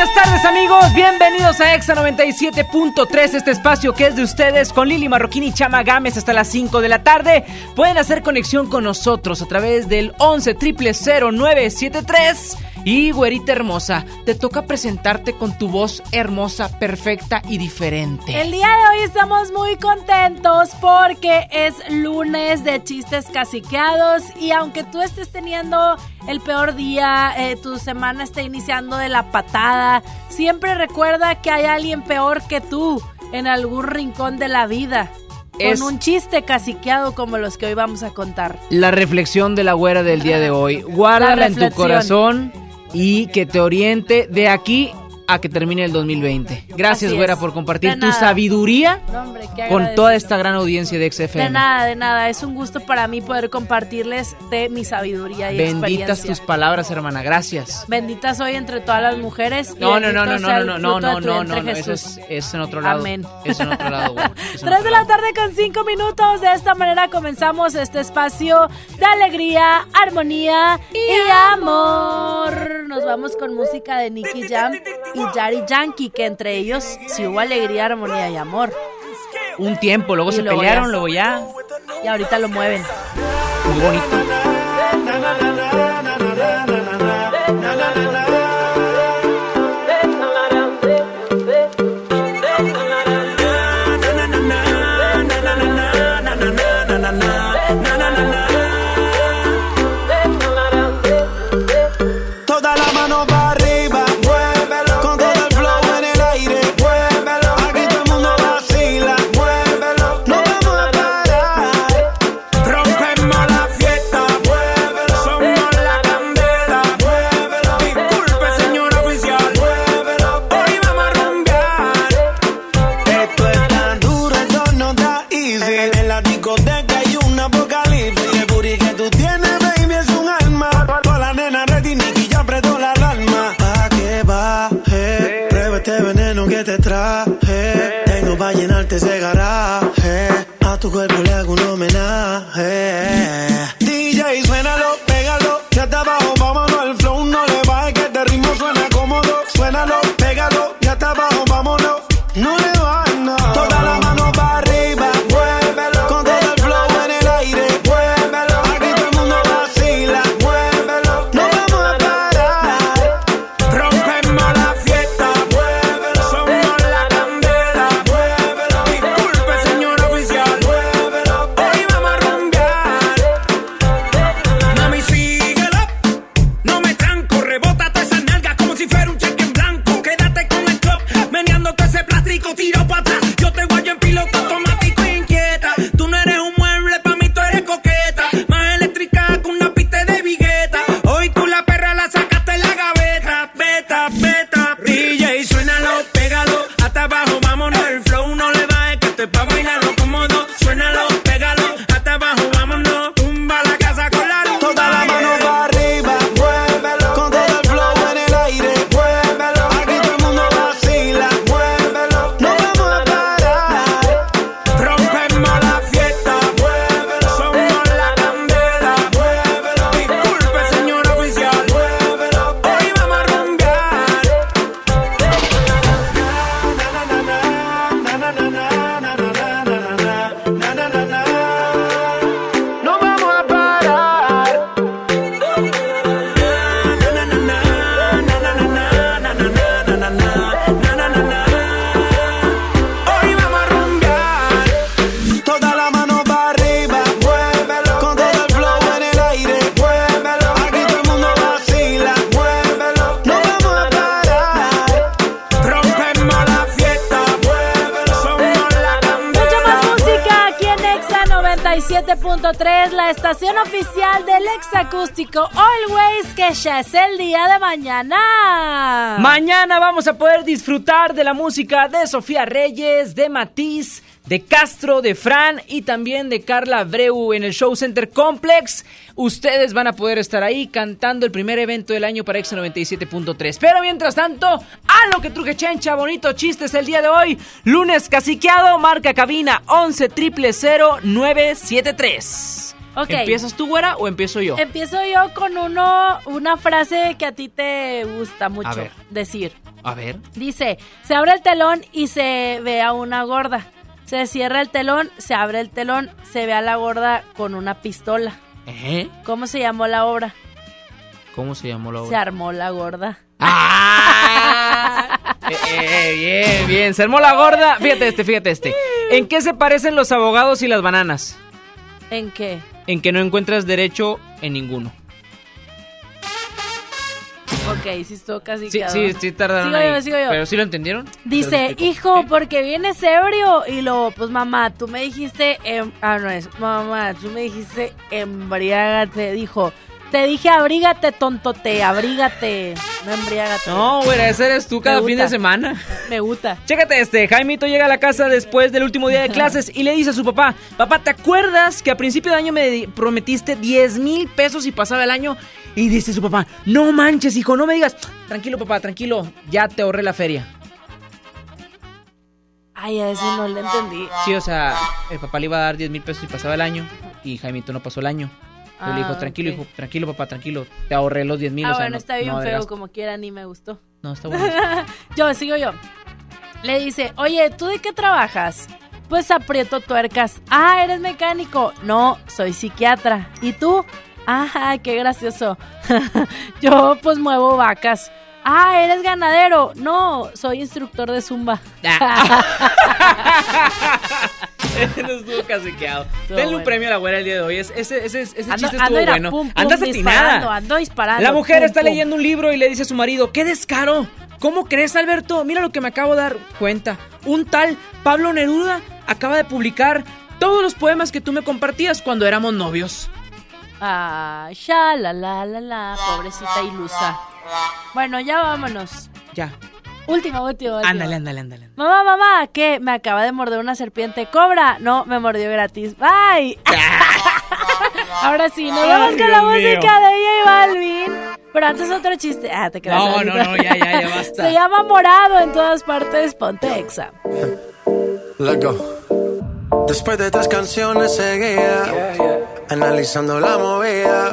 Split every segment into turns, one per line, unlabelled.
Buenas tardes amigos, bienvenidos a Exa 97.3, este espacio que es de ustedes con Lili Marroquín y Chama Gámez hasta las 5 de la tarde. Pueden hacer conexión con nosotros a través del 11 973 y güerita hermosa, te toca presentarte con tu voz hermosa, perfecta y diferente.
El día de hoy estamos muy contentos porque es lunes de chistes caciqueados y aunque tú estés teniendo el peor día, eh, tu semana está iniciando de la patada, siempre recuerda que hay alguien peor que tú en algún rincón de la vida. Con un chiste caciqueado como los que hoy vamos a contar.
La reflexión de la güera del día de hoy. Guárdala en tu corazón y que te oriente de aquí a que termine el 2020. Gracias, güera, por compartir tu sabiduría con toda esta gran audiencia de XFM.
De nada, de nada. Es un gusto para mí poder compartirles de mi sabiduría y
Benditas tus palabras, hermana. Gracias.
Benditas soy entre todas las mujeres.
No, no, no, no, no, no, no, no, no, no, Eso es, en otro lado.
Amén.
Es en otro lado,
Tres de la tarde con cinco minutos. De esta manera comenzamos este espacio de alegría, armonía y, amor. Nos vamos con música de Nicky Jam y Yari Yankee, que entre ellos sí hubo alegría, armonía y amor.
Un tiempo, luego se pelearon, luego ya.
Y ahorita lo mueven.
Muy bonito.
tu cuerpo le hago un homenaje. DJ,
suénalo, pégalo. Ya está abajo, vámonos al flow. No le bajes
que este ritmo suena cómodo. Suénalo, pégalo. Ya está abajo, vámonos. No le ya es el día de mañana.
Mañana vamos a poder disfrutar de la música de Sofía Reyes, de Matiz, de Castro, de Fran y también de Carla Breu en el Show Center Complex. Ustedes van a poder estar ahí cantando el primer evento del año para Exa 97.3. Pero mientras tanto, a lo que truje chencha, bonito chistes el día de hoy. Lunes caciqueado, marca cabina 11 973. ¿Empiezas tú, güera, o empiezo yo?
Empiezo yo con uno, una frase que a ti te gusta mucho
ver.
decir.
A ver.
Dice, se abre el telón y se ve a una gorda. Se cierra el telón, se abre el telón, se ve a la gorda con una pistola.
¿Eh?
¿Cómo se llamó la obra?
¿Cómo se llamó la
Se
obra?
armó la gorda.
¡Ah! Eh, eh, bien, bien. Se armó la gorda. Fíjate este, fíjate este. ¿En qué se parecen los abogados y las bananas?
¿En qué?
En que no encuentras derecho en ninguno.
Ok, sí estuvo casi
Sí, sí, sí tardaron
Sigo
ahí.
yo, sigo yo.
Pero sí lo entendieron.
Dice, hijo, porque vienes ebrio. Y luego, pues mamá, tú me dijiste, em- ah, no es, mamá, tú me dijiste, embriágate. Dijo, te dije, abrígate, tontote, abrígate. No embriágate.
No, güey, ese eres tú cada fin de semana.
Me gusta.
Chécate este, Jaimito llega a la casa después del último día de clases y le dice a su papá, papá, ¿te acuerdas que a principio de año me prometiste 10 mil pesos y pasaba el año? Y dice su papá, no manches, hijo, no me digas, tranquilo papá, tranquilo, ya te ahorré la feria.
Ay, a ese no le entendí.
Sí, o sea, el papá le iba a dar 10 mil pesos y pasaba el año y Jaimito no pasó el año. Entonces le
Ah,
dijo, tranquilo, hijo, tranquilo papá, tranquilo, te ahorré los 10 mil.
Ah,
o sea,
bueno,
no-
está bien
no
feo
agregaste".
como quiera, ni me gustó.
No, está bueno.
yo, sigo yo. Le dice, oye, ¿tú de qué trabajas? Pues aprieto tuercas. Ah, ¿eres mecánico? No, soy psiquiatra. ¿Y tú? Ah, qué gracioso. yo pues muevo vacas. Ah, ¿eres ganadero? No, soy instructor de zumba.
no estuvo caciqueado.
Estuvo
Denle un
bueno.
premio a la güera el día de hoy. Es- Ese, ese, ese
Ando,
chiste
ando,
estuvo bueno.
pum, pum,
Andas
disparando,
atinada.
ando disparando.
La mujer
pum,
está leyendo un libro y le dice a su marido, ¡qué descaro! ¿Cómo crees, Alberto? Mira lo que me acabo de dar cuenta. Un tal Pablo Neruda acaba de publicar todos los poemas que tú me compartías cuando éramos novios.
Ah, ya, la, la, la, la, pobrecita ilusa. Bueno, ya vámonos.
Ya.
Última, última, última.
Ándale, ándale, ándale.
Mamá, mamá, ¿qué? Me acaba de morder una serpiente. ¿Cobra? No, me mordió gratis. Bye. Ahora sí, nos vamos
Ay,
con la
Dios mío.
música de J Balvin. Pero antes otro chiste. Ah, te quedas
No,
ahorita.
no, no, ya, ya, ya basta.
Se llama Morado en todas partes. Ponte exa.
Let's go. Después de tres canciones seguidas, analizando la movida,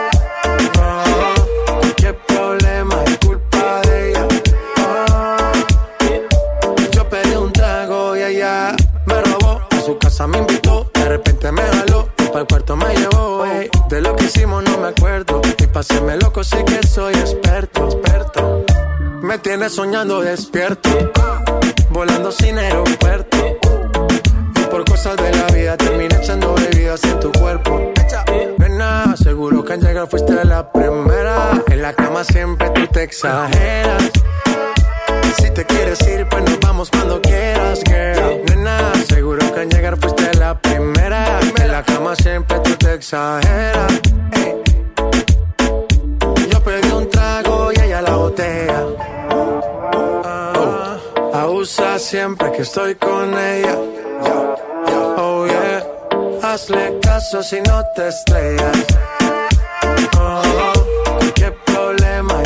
El cuarto me llevó. ey. De lo que hicimos no me acuerdo. Y paséme loco, sí que soy experto, experto. Me tiene soñando despierto. volando sin aeropuerto. Y por cosas de la vida terminé echando bebidas en tu cuerpo. Nena, seguro que al llegar fuiste la primera. En la cama siempre tú te exageras. Si te quieres ir, pues nos vamos cuando quieras, girl. Nena, seguro que al llegar fuiste la primera. La cama siempre tú te exageras. Yo pedí un trago y ella la botella. Ah, abusa siempre que estoy con ella. Oh yeah, hazle caso si no te estrellas. Oh, qué problema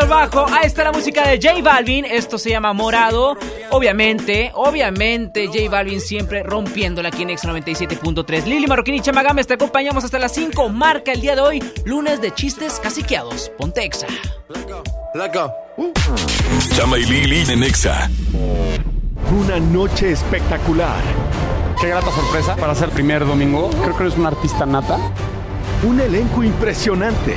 El bajo. Ahí está la música de J Balvin. Esto se llama Morado. Obviamente, obviamente, J Balvin siempre rompiéndola aquí en X97.3. Lili Marroquín y Chamagames te acompañamos hasta las 5. Marca el día de hoy, lunes de chistes caciqueados. Pontexa.
Let go.
Chama y Lili en Exa.
Una noche espectacular.
Qué grata sorpresa para ser primer domingo. Creo que eres una artista nata.
Un elenco impresionante.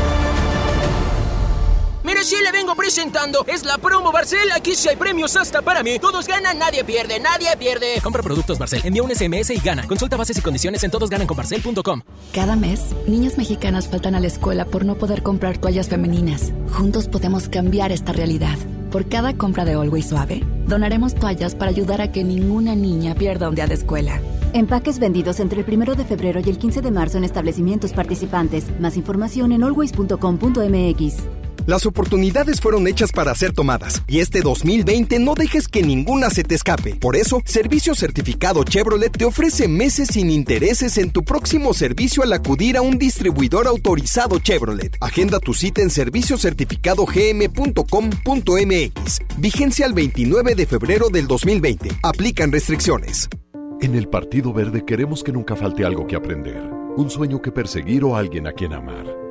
Sí le vengo presentando. Es la promo Barcel. Aquí sí hay premios hasta para mí. Todos ganan, nadie pierde, nadie pierde.
Compra productos Barcel, envía un SMS y gana. Consulta bases y condiciones en todosgananconbarcel.com.
Cada mes, niñas mexicanas faltan a la escuela por no poder comprar toallas femeninas. Juntos podemos cambiar esta realidad. Por cada compra de Always Suave, donaremos toallas para ayudar a que ninguna niña pierda un día de escuela.
Empaques vendidos entre el 1 de febrero y el 15 de marzo en establecimientos participantes. Más información en always.com.mx.
Las oportunidades fueron hechas para ser tomadas y este 2020 no dejes que ninguna se te escape. Por eso, Servicio Certificado Chevrolet te ofrece meses sin intereses en tu próximo servicio al acudir a un distribuidor autorizado Chevrolet. Agenda tu cita en serviciocertificadogm.com.mx. Vigencia al 29 de febrero del 2020. Aplican restricciones.
En el Partido Verde queremos que nunca falte algo que aprender, un sueño que perseguir o alguien a quien amar.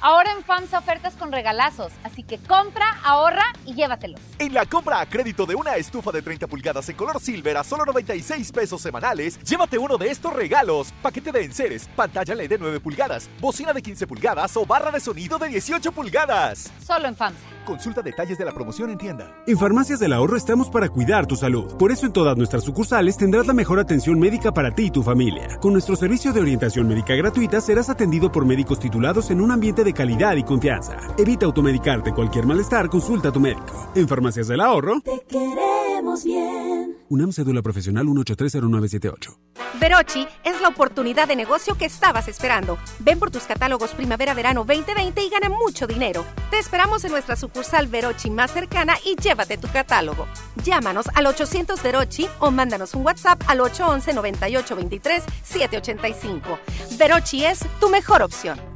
Ahora en FAMSA ofertas con regalazos, así que compra, ahorra y llévatelos.
En la compra a crédito de una estufa de 30 pulgadas en color silver a solo 96 pesos semanales, llévate uno de estos regalos: paquete de enseres, pantalla LED de 9 pulgadas, bocina de 15 pulgadas o barra de sonido de 18 pulgadas.
Solo en FAMSA.
Consulta detalles de la promoción en tienda.
En Farmacias del Ahorro estamos para cuidar tu salud. Por eso en todas nuestras sucursales tendrás la mejor atención médica para ti y tu familia. Con nuestro servicio de orientación médica gratuita serás atendido por médicos titulados en un ambiente de calidad y confianza. Evita automedicarte cualquier malestar, consulta a tu médico. En Farmacias del Ahorro.
Te queremos bien.
UNAM Cédula Profesional 1830978.
Verochi es la oportunidad de negocio que estabas esperando. Ven por tus catálogos Primavera-Verano 2020 y gana mucho dinero. Te esperamos en nuestra sucursal Verochi más cercana y llévate tu catálogo. Llámanos al 800 Verochi o mándanos un WhatsApp al 811 9823 785. Verochi es tu mejor opción.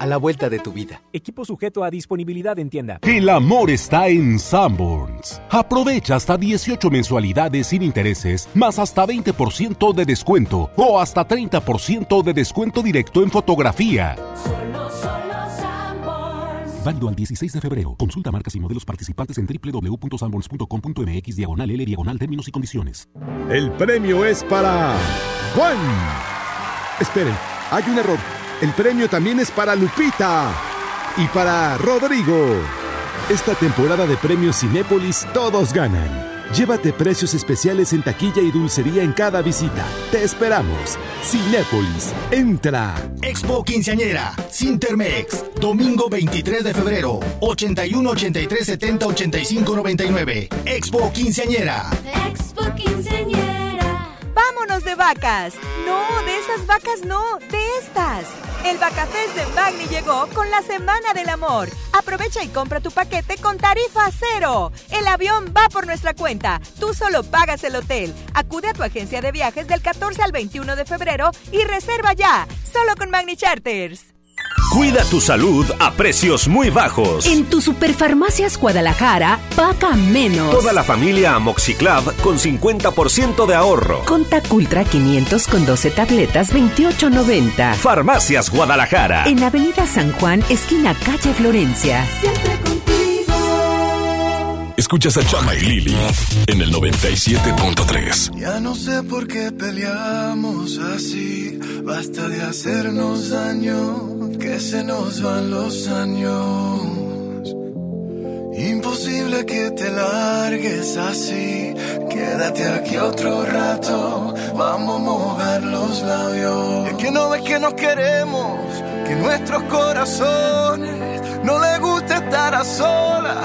a la vuelta de tu vida.
Equipo sujeto a disponibilidad en tienda.
El amor está en Sanborns. Aprovecha hasta 18 mensualidades sin intereses, más hasta 20% de descuento o hasta 30% de descuento directo en fotografía.
Solo, solo Sanborns.
Válido al 16 de febrero. Consulta marcas y modelos participantes en www.sanborns.com.mx diagonal L diagonal términos y condiciones.
El premio es para Juan. Esperen, hay un error. El premio también es para Lupita y para Rodrigo. Esta temporada de premios Cinépolis todos ganan.
Llévate precios especiales en taquilla y dulcería en cada visita. Te esperamos. Cinépolis, entra.
Expo Quinceañera, Sintermex, domingo 23 de febrero, 81 83 70 85 99. Expo Quinceañera.
Expo Quinceañera.
Vámonos de vacas. No, de esas vacas no, de estas. El Vacafest de Magni llegó con la Semana del Amor. Aprovecha y compra tu paquete con tarifa cero. El avión va por nuestra cuenta. Tú solo pagas el hotel. Acude a tu agencia de viajes del 14 al 21 de febrero y reserva ya. Solo con Magni Charters.
Cuida tu salud a precios muy bajos.
En tu Superfarmacias Guadalajara, paga menos.
Toda la familia Amoxiclav con 50% de ahorro.
Contac Ultra 500 con 12 tabletas, 28.90.
Farmacias Guadalajara.
En Avenida San Juan, esquina calle Florencia.
Escuchas a Chama y Lili en el 97.3.
Ya no sé por qué peleamos así. Basta de hacernos daño, que se nos van los años. Imposible que te largues así. Quédate aquí otro rato. Vamos a mojar los labios. Es que no ves que nos queremos, que nuestros corazones no les gusta estar a solas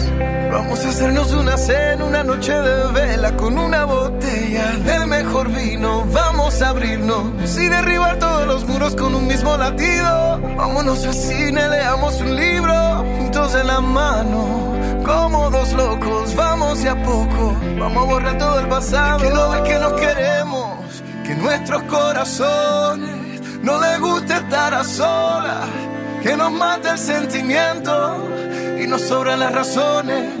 Vamos a hacernos una cena, una noche de vela con una botella del mejor vino. Vamos a abrirnos y derribar todos los muros con un mismo latido. Vámonos al cine, leamos un libro juntos en la mano como dos locos, vamos de a poco, vamos a borrar todo el pasado. que no ves que nos queremos, que nuestros corazones no les gusta estar a solas, que nos mata el sentimiento y nos sobran las razones.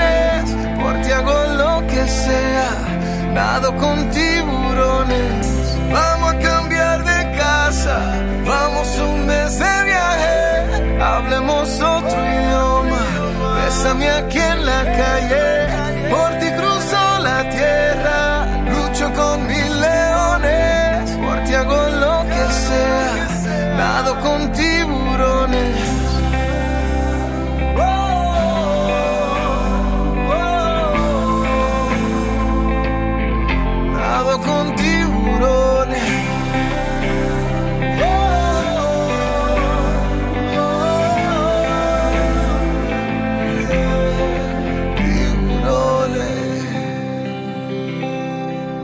nado con tiburones, vamos a cambiar de casa, vamos un mes de viaje, hablemos otro idioma. Bésame aquí en la calle,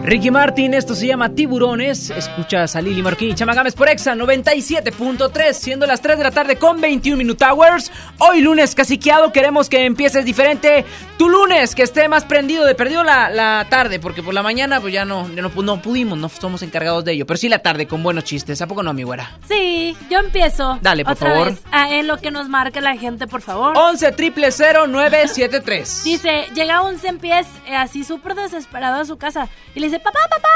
Ricky Martin, esto se llama Tiburones. Escuchas a Lili Marquín y Chamagames por Exa 97.3, siendo las 3 de la tarde con 21 Minute Hours. Hoy lunes caciqueado, queremos que empieces diferente. Tu lunes, que esté más prendido, de perdido la, la tarde, porque por la mañana pues ya no, ya no, no pudimos, no somos encargados de ello. Pero sí la tarde con buenos chistes, ¿a poco no, mi güera?
Sí, yo empiezo.
Dale, por
Otra
favor.
vez, ah, en lo que nos marque la gente, por favor.
11 triple 973.
Dice, llega un pies así súper desesperado a su casa y le dice, papá, papá,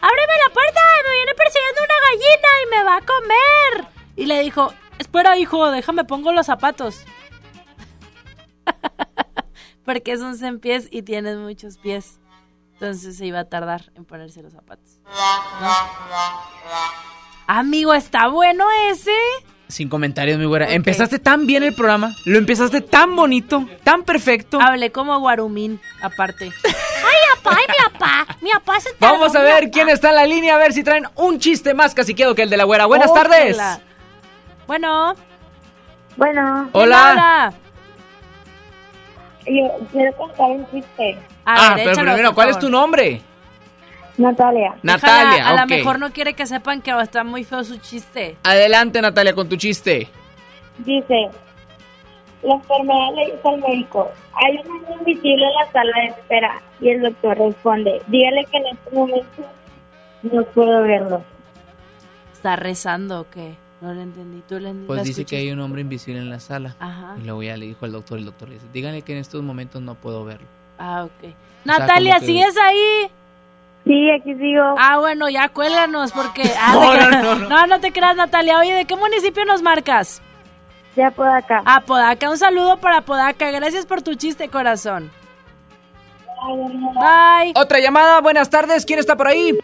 ábreme la puerta, me viene persiguiendo una gallina y me va a comer. Y le dijo, espera hijo, déjame pongo los zapatos. Porque es un pies y tienes muchos pies. Entonces se iba a tardar en ponerse los zapatos. Amigo, ¿está bueno ese?
Sin comentarios, mi güera. Empezaste tan bien el programa, lo empezaste tan bonito, tan perfecto.
Hablé como Guarumín, aparte.
Ay, papá, ay, mi papá. Mi papá se
Vamos a
tardó,
ver quién está en la línea, a ver si traen un chiste más caciqueado que el de la güera. Buenas tardes.
Bueno.
Bueno.
Hola.
Yo quiero contar un chiste.
ah, pero primero, ¿cuál es tu nombre?
Natalia.
Natalia,
Déjala, A lo mejor no quiere que sepan que está muy feo su chiste.
Adelante, Natalia, con tu chiste.
Dice, la enfermera le dice al médico, hay un hombre invisible en la sala de espera. Y el doctor responde, dígale que en este momento no puedo verlo.
¿Está rezando o qué? No lo entendí. ¿Tú le
Pues dice que hay un hombre invisible en la sala.
Ajá.
Y luego ya le dijo al doctor, el doctor le dice, díganle que en estos momentos no puedo verlo.
Ah, ok.
sea,
Natalia, ¿sigues ahí?
Sí, aquí sigo.
Ah, bueno, ya cuélganos porque... Ah,
No,
te
no,
creas.
no, no.
no, no te creas, Natalia. Oye, ¿de qué municipio nos marcas?
De Apodaca.
Ah, Podaca. Un saludo para Podaca. Gracias por tu chiste, corazón. Bye.
Otra llamada, buenas tardes, ¿quién está por ahí?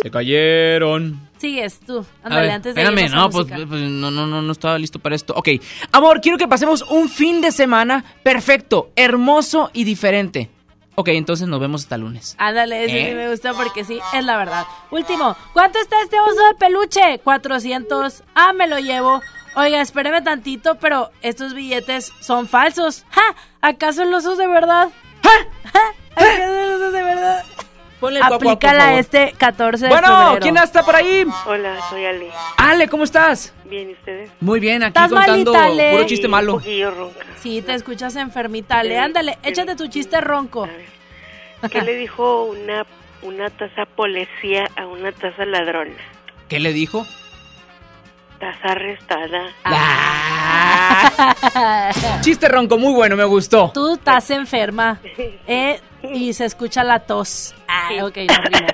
Se cayeron.
Sigues tú. Ándale,
ver,
antes de
espérame, no, pues, pues, no, no, no, no estaba listo para esto. Ok, amor, quiero que pasemos un fin de semana perfecto, hermoso y diferente. Ok, entonces nos vemos hasta lunes.
Ándale, ese
¿Eh?
sí me gusta porque sí, es la verdad. Último, ¿cuánto está este oso de peluche? 400. Ah, me lo llevo. Oiga, espéreme tantito, pero estos billetes son falsos. ¡Ja! ¿Acaso los osos de verdad? ¡Ja! ¿Acaso los osos de verdad?
Ponle
Aplícala
favor.
este 14 de
Bueno,
febrero.
¿quién está por ahí?
Hola, soy Ale.
Ale, ¿cómo estás?
Bien, ¿y ustedes?
Muy bien, aquí
¿Estás
contando
malita, Ale?
puro chiste
Sí,
malo.
Un poquillo ronca.
Sí, te escuchas enfermita. Le, ándale, échate tu chiste ronco.
¿Qué le dijo una, una taza policía a una taza ladrona?
¿Qué le dijo?
Taza arrestada.
Chiste ronco, muy bueno, me gustó.
Tú estás enferma. ¿eh? Y se escucha la tos. Ah, ok, no.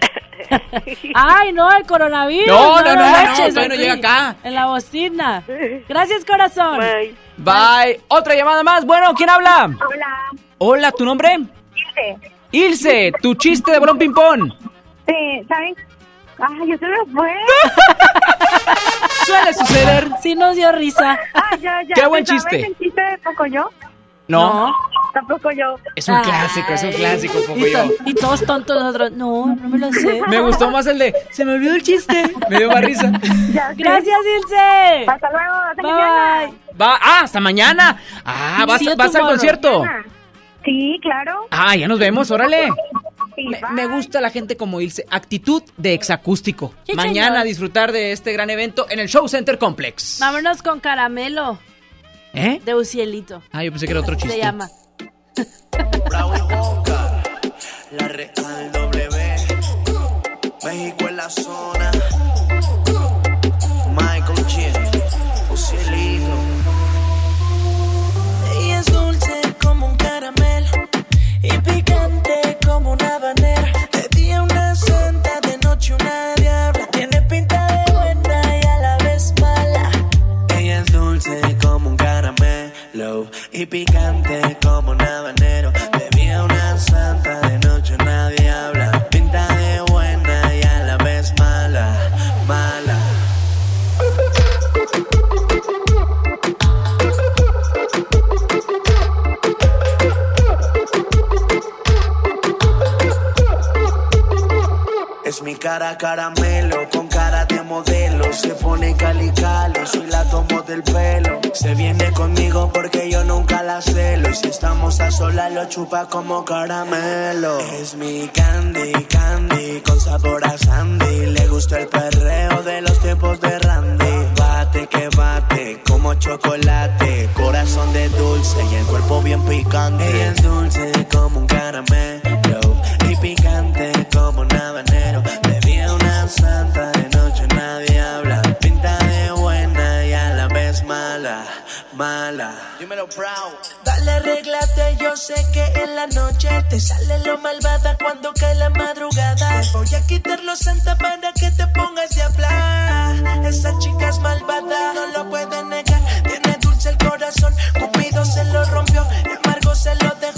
Ay, no, el coronavirus.
No, no, no, no, todavía no
aquí,
llega acá.
En la bocina. Gracias, corazón.
Bye. Otra llamada más. Bueno, ¿quién habla?
Hola.
Hola, ¿tu nombre?
Ilse.
Ilse, tu chiste de balón ping-pong.
Sí, ¿saben? Ay, yo se me fue.
Suele suceder.
Sí nos dio risa.
Ah, ya, ya.
Qué buen
¿Saben
chiste.
el chiste de Pocoyo?
No.
Tampoco yo.
Es un clásico, es un clásico, poco
Y,
yo.
y todos tontos nosotros. No, no me lo sé.
Me gustó más el de se me olvidó el chiste. Me dio más risa.
Gracias, Ilse.
Hasta luego. Hasta
Bye.
mañana.
Va, ah, hasta mañana. Ah, vas, al concierto.
Sí, claro.
Ah, ya nos vemos, órale.
Sí,
Me, me gusta la gente como Ilse. Actitud de exacústico.
Sí,
Mañana
señor.
a disfrutar de este gran evento en el Show Center Complex.
Vámonos con caramelo
¿Eh?
de Ucielito.
Ah, yo pensé que era otro chiste.
Se llama.
La Real W, México en la zona. Cara caramelo, con cara de modelo. Se pone cali cali, soy la tomo del pelo. Se viene conmigo porque yo nunca la celo. Y si estamos a solas, lo chupa como caramelo. Es mi candy, candy, con sabor a sandy. Le gusta el perreo de los tiempos de Randy. Bate que bate, como chocolate. Corazón de dulce y el cuerpo bien picante. Ella es dulce como un caramelo. Y picante como un habanero. Mala. Dímelo, proud.
Dale, arréglate, yo sé que en la noche te sale lo malvada cuando cae la madrugada. Te voy a quitar los santa para que te pongas de hablar. Esa chica es malvada, no lo puede negar. Tiene dulce el corazón, Cupido se lo rompió, y amargo se lo dejó.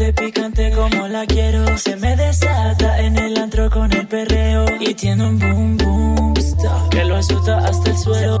De picante como la quiero. Se me desata en el antro con el perreo. Y tiene un boom boom stop que lo asusta hasta el suelo.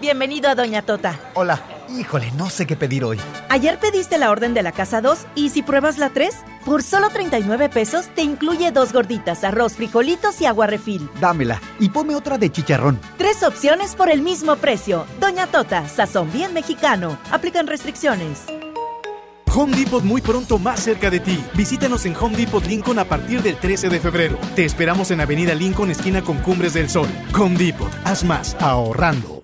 Bienvenido a Doña Tota.
Hola. Híjole, no sé qué pedir hoy.
Ayer pediste la orden de la casa 2 y si pruebas la 3, por solo 39 pesos te incluye dos gorditas, arroz, frijolitos y agua refil.
Dámela y ponme otra de chicharrón.
Tres opciones por el mismo precio. Doña Tota, sazón bien mexicano. Aplican restricciones.
Home Depot muy pronto más cerca de ti. Visítanos en Home Depot Lincoln a partir del 13 de febrero. Te esperamos en Avenida Lincoln, esquina con Cumbres del Sol. Home Depot, haz más ahorrando.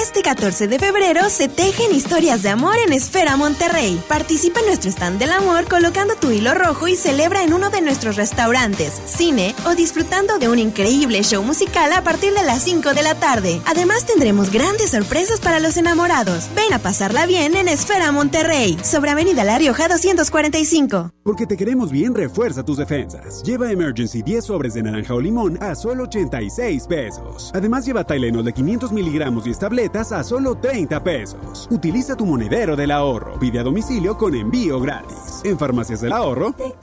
Este 14 de febrero se tejen historias de amor en Esfera Monterrey. Participa en nuestro stand del amor colocando tu hilo rojo y celebra en uno de nuestros restaurantes, cine o disfrutando de un increíble show musical a partir de las 5 de la tarde. Además tendremos grandes sorpresas para los enamorados. Ven a pasarla bien en Esfera Monterrey, sobre Avenida La Rioja 245.
Porque te queremos bien, refuerza tus defensas. Lleva Emergency 10 sobres de naranja o limón a solo 86 pesos. Además lleva Tylenol de 500 miligramos y tabletas a solo 30 pesos. Utiliza tu monedero del ahorro. Pide a domicilio con envío gratis. En Farmacias del Ahorro.
Te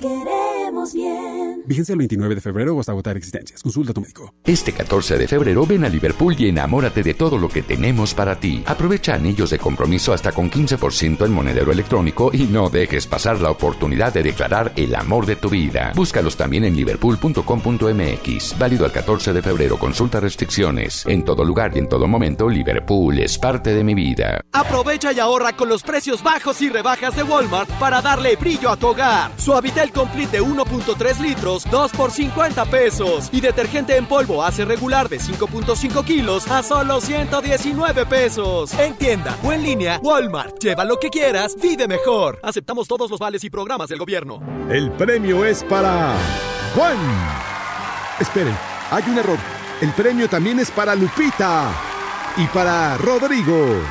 bien.
Vigencia el 29 de febrero o hasta agotar existencias. Consulta a tu médico.
Este 14 de febrero ven a Liverpool y enamórate de todo lo que tenemos para ti. Aprovecha anillos de compromiso hasta con 15% en monedero electrónico y no dejes pasar la oportunidad de declarar el amor de tu vida. Búscalos también en liverpool.com.mx. Válido al 14 de febrero. Consulta restricciones. En todo lugar y en todo momento, Liverpool es parte de mi vida.
Aprovecha y ahorra con los precios bajos y rebajas de Walmart para darle brillo a tu hogar. Suavitel Complete de 1.3 litros, 2 por 50 pesos. Y detergente en polvo hace regular de 5.5 kilos a solo 119 pesos. En tienda o en línea, Walmart. Lleva lo que quieras, vive mejor. Aceptamos todos los vales y programas del gobierno.
El premio es para Juan. Esperen, hay un error. El premio también es para Lupita y para Rodrigo.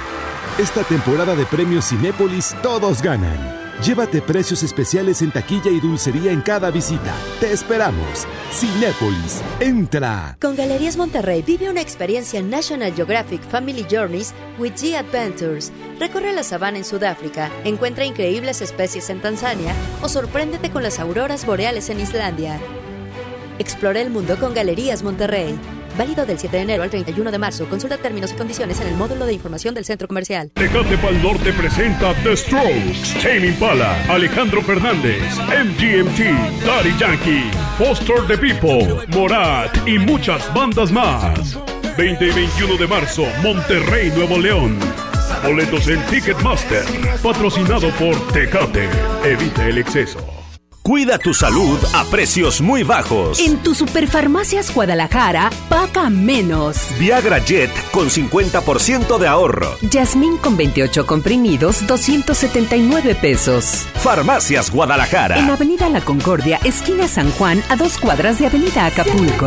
Esta temporada de premios Cinépolis todos ganan. Llévate precios especiales en taquilla y dulcería en cada visita. Te esperamos. Cinépolis, entra.
Con Galerías Monterrey vive una experiencia National Geographic Family Journeys with G Adventures. Recorre la sabana en Sudáfrica, encuentra increíbles especies en Tanzania o sorpréndete con las auroras boreales en Islandia. Explora el mundo con Galerías Monterrey.
Válido del 7 de enero al 31 de marzo. Consulta términos y condiciones en el módulo de información del centro comercial.
Tecate Pal Norte presenta The Strokes, Tame Impala, Alejandro Fernández, MGMT, Daddy Yankee, Foster the People, Morat y muchas bandas más. 20 y 21 de marzo, Monterrey, Nuevo León. Boletos en Ticketmaster, patrocinado por Tecate. Evita el exceso.
Cuida tu salud a precios muy bajos.
En tu Superfarmacias Guadalajara, paga menos.
Viagra Jet con 50% de ahorro.
Yasmín con 28 comprimidos, 279 pesos.
Farmacias Guadalajara.
En Avenida La Concordia, esquina San Juan, a dos cuadras de Avenida Acapulco.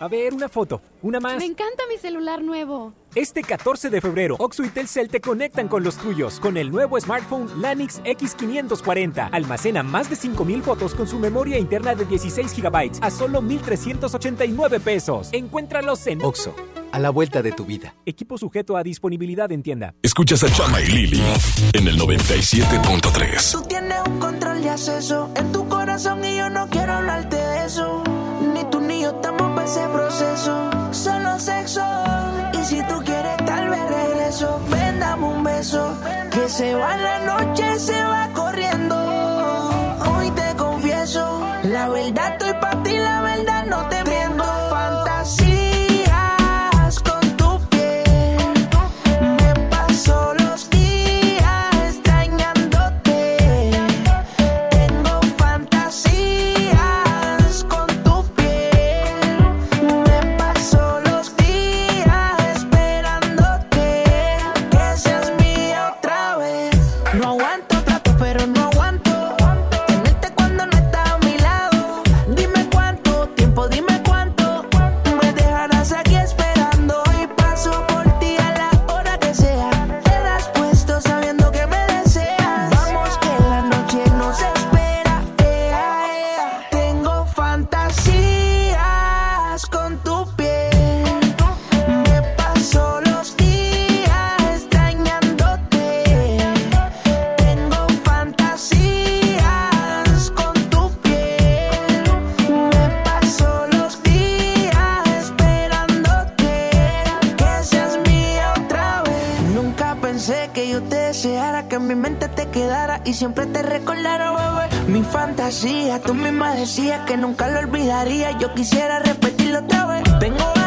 A ver, una foto, una más.
Me encanta mi celular nuevo.
Este 14 de febrero, Oxo y Telcel te conectan con los tuyos con el nuevo smartphone Lanix X540. Almacena más de 5000 fotos con su memoria interna de 16 GB a solo 1389 pesos. Encuéntralos en
Oxo, a la vuelta de tu vida.
Equipo sujeto a disponibilidad en tienda.
Escuchas a Chama y Lili en el 97.3.
Tú tienes un control de acceso en tu corazón y yo no quiero hablarte de eso. Ni tú ni yo estamos para ese proceso. Solo sexo. Y si tú quieres, tal vez regreso. Ven, dame un beso. Que se va la noche, se va corriendo. Hoy te confieso. La verdad estoy para ti, la verdad siempre te recordara, bebé. Mi fantasía, tú misma decías que nunca lo olvidaría. Yo quisiera repetirlo otra vez. Tengo a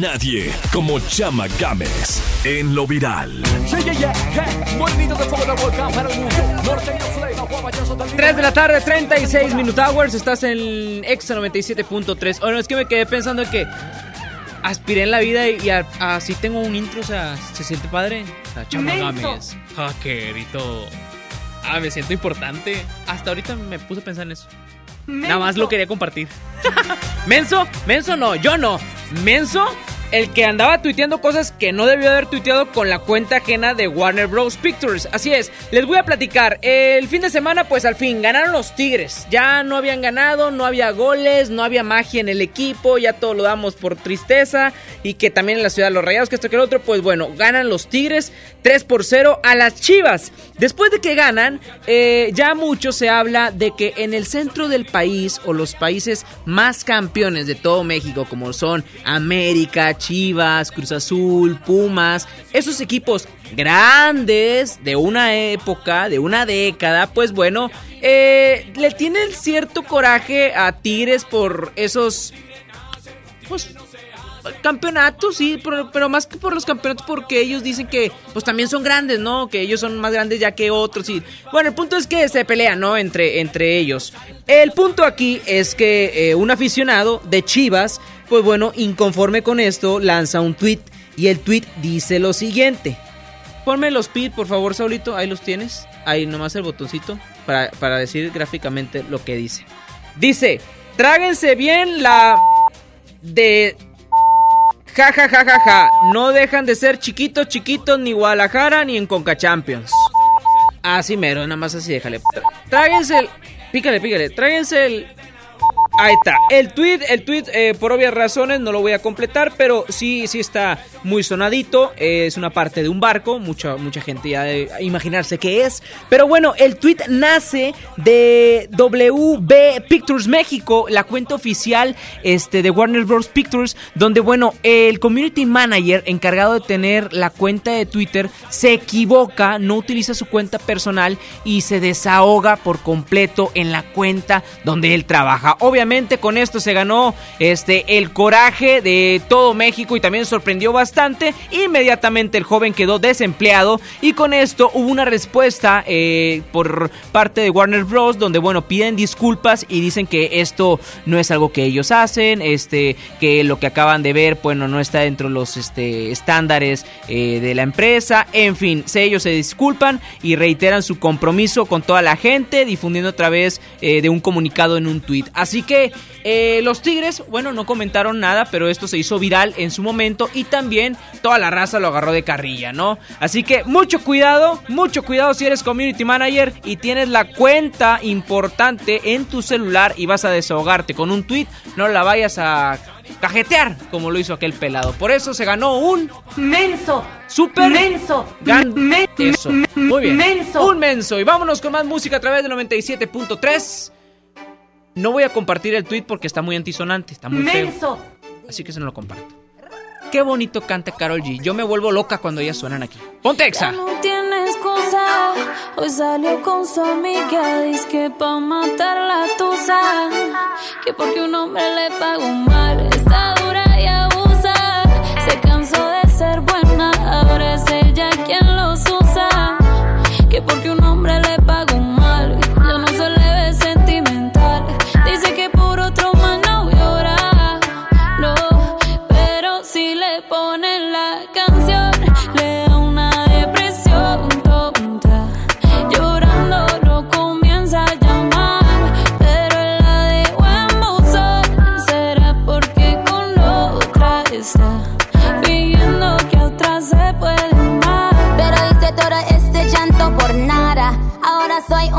nadie como Chama Games en lo viral.
Yeah, yeah, yeah, yeah. Movimiento de fuego de volcán para el mundo. Norteño Flame, Juan 3 de la tarde, 36 Minute Hours. Estás en Exa 97.3. Bueno, es que me quedé pensando que aspiré en la vida y, y a- así tengo un intro, o sea, se siente padre. O sea, Chama. Gámez, hacker y todo. Ah, me siento importante. Hasta ahorita me puse a pensar en eso. Nada más lo quería compartir. Menso, menso no, yo no. Menso, el que andaba tuiteando cosas que no debió haber tuiteado con la cuenta ajena de Warner Bros. Pictures. Así es, les voy a platicar. El fin de semana, pues al fin, ganaron los Tigres. Ya no habían ganado, no había goles, no había magia en el equipo, ya todo lo damos por tristeza. Y que también en la ciudad los Rayados, que esto que el otro, pues bueno, ganan los Tigres 3 por 0 a las Chivas. Después de que ganan, eh, ya mucho se habla de que en el centro del país o los países más campeones de todo México, como son América, Chivas, Cruz Azul, Pumas, esos equipos grandes de una época, de una década, pues bueno, eh, le tienen cierto coraje a Tigres por esos, pues campeonatos, sí, pero, más que por los campeonatos porque ellos dicen que pues también son grandes, ¿no? Que ellos son más grandes ya que otros y bueno, el punto es que se pelean, ¿no? Entre, entre ellos. El punto aquí es que eh, un aficionado de Chivas, pues bueno, inconforme con esto, lanza un tweet y el tweet dice lo siguiente. Ponme los pit, por favor, Saulito, ahí los tienes. Ahí nomás el botoncito para, para decir gráficamente lo que dice. Dice, tráguense bien la de Ja, ja, ja, ja, ja. No dejan de ser chiquitos, chiquitos, ni Guadalajara, ni en Conca Champions. Así mero, nada más así, déjale. Tráguense el... Pícale, pícale. Tráguense el... Ahí está. El tweet, el tweet, eh, por obvias razones, no lo voy a completar, pero sí, sí está muy sonadito. es una parte de un barco. Mucha, mucha gente ya debe imaginarse qué es. Pero bueno, el tweet nace de WB Pictures México, la cuenta oficial este, de Warner Bros. Pictures, donde, bueno, el community manager encargado de tener la cuenta de Twitter se equivoca, no utiliza su cuenta personal y se desahoga por completo en la cuenta donde él trabaja. Obviamente con esto se ganó este, el coraje de todo México y también sorprendió bastante. Inmediatamente el joven quedó desempleado y con esto hubo una respuesta eh, por parte de Warner Bros. donde bueno piden disculpas y dicen que esto no es algo que ellos hacen, este, que lo que acaban de ver bueno no está dentro de los este, estándares eh, de la empresa. En fin, ellos se disculpan y reiteran su compromiso con toda la gente difundiendo a través eh, de un comunicado en un tweet. Así que eh, los Tigres, bueno, no comentaron nada, pero esto se hizo viral en su momento y también toda la raza lo agarró de carrilla, ¿no? Así que mucho cuidado, mucho cuidado si eres community manager y tienes la cuenta importante en tu celular y vas a desahogarte con un tweet, no la vayas a cajetear como lo hizo aquel pelado. Por eso se ganó un menso, super menso, gan. Muy bien. Menso. Un menso y vámonos con más música a través de 97.3. No voy a compartir el tweet porque está muy antisonante, está muy feo. Así que se no lo comparto. Qué bonito canta Carol G. Yo me vuelvo loca cuando ellas suenan aquí. ¡Ponte exa!
no tienes cosa. Hoy salió con su amiga. Dice que pa' matar la tusa. Que porque un hombre le pagó mal. Está dura y abusa. Se cansó de ser buena. Ahora es ella quien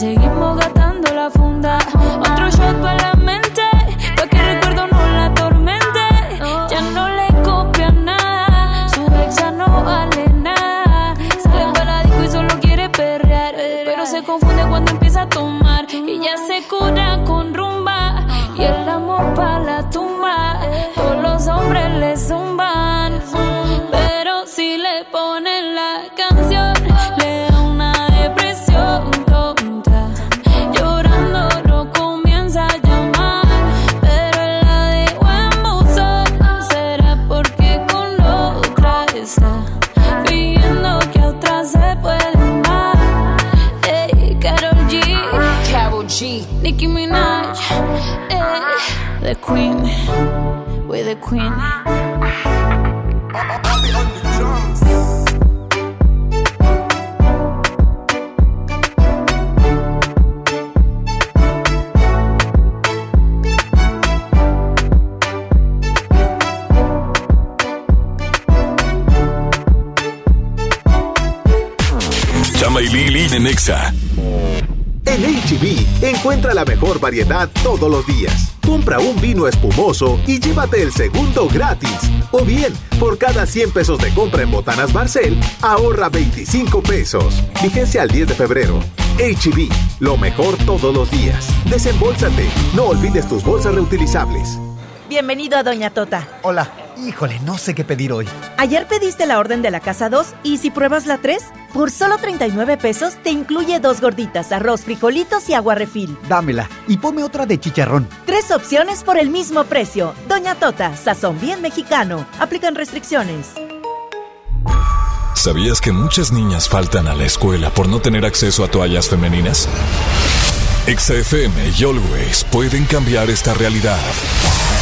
seguimos
variedad todos los días. Compra un vino espumoso y llévate el segundo gratis. O bien, por cada 100 pesos de compra en Botanas Barcel, ahorra 25 pesos. Vigencia al 10 de febrero. HB, lo mejor todos los días. Desembolsate. No olvides tus bolsas reutilizables.
Bienvenido a Doña Tota.
Hola. Híjole, no sé qué pedir hoy.
Ayer pediste la orden de la casa 2 y si pruebas la 3, por solo 39 pesos te incluye dos gorditas, arroz, frijolitos y agua refil.
Dámela y ponme otra de chicharrón.
Tres opciones por el mismo precio. Doña Tota, sazón bien mexicano. Aplican restricciones.
¿Sabías que muchas niñas faltan a la escuela por no tener acceso a toallas femeninas? XFM y Always pueden cambiar esta realidad.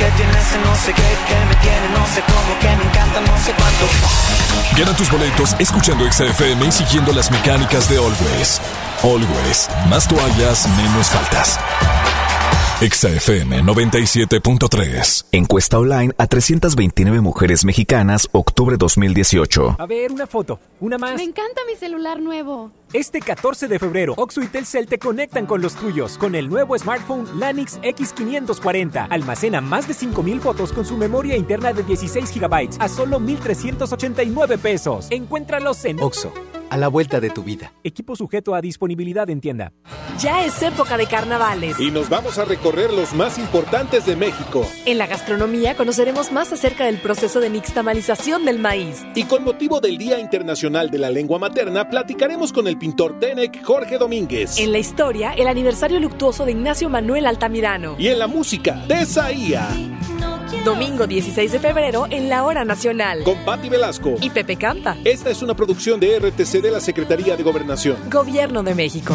Que tiene ese no sé qué, me tiene no sé cómo, me encanta no sé cuánto.
Gana tus boletos escuchando XFM y siguiendo las mecánicas de Always. Always, más toallas, menos faltas. XFM 97.3.
Encuesta online a 329 mujeres mexicanas, octubre 2018.
A ver, una foto, una más.
Me encanta mi celular nuevo.
Este 14 de febrero, Oxo y Telcel te conectan con los tuyos con el nuevo smartphone Lanix X540. Almacena más de 5000 fotos con su memoria interna de 16 GB a solo 1389 pesos. Encuéntralos en
Oxo, a la vuelta de tu vida.
Equipo sujeto a disponibilidad en tienda.
Ya es época de carnavales.
Y nos vamos a recorrer los más importantes de México.
En la gastronomía conoceremos más acerca del proceso de nixtamalización del maíz.
Y con motivo del Día Internacional de la Lengua Materna, platicaremos con el pintor Tenec Jorge Domínguez.
En la historia, el aniversario luctuoso de Ignacio Manuel Altamirano.
Y en la música, Tesaía.
Domingo 16 de febrero en la Hora Nacional.
Con Patti Velasco.
Y Pepe Canta.
Esta es una producción de RTC de la Secretaría de Gobernación.
Gobierno de México.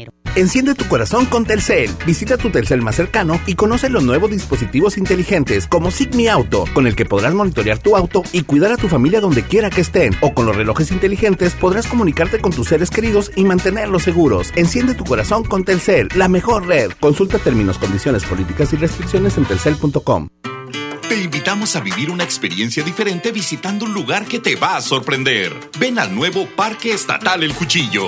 Enciende tu corazón con Telcel. Visita tu Telcel más cercano y conoce los nuevos dispositivos inteligentes como Sigmi Auto, con el que podrás monitorear tu auto y cuidar a tu familia donde quiera que estén. O con los relojes inteligentes podrás comunicarte con tus seres queridos y mantenerlos seguros. Enciende tu corazón con Telcel, la mejor red. Consulta términos, condiciones, políticas y restricciones en telcel.com.
Te invitamos a vivir una experiencia diferente visitando un lugar que te va a sorprender. Ven al nuevo Parque Estatal El Cuchillo.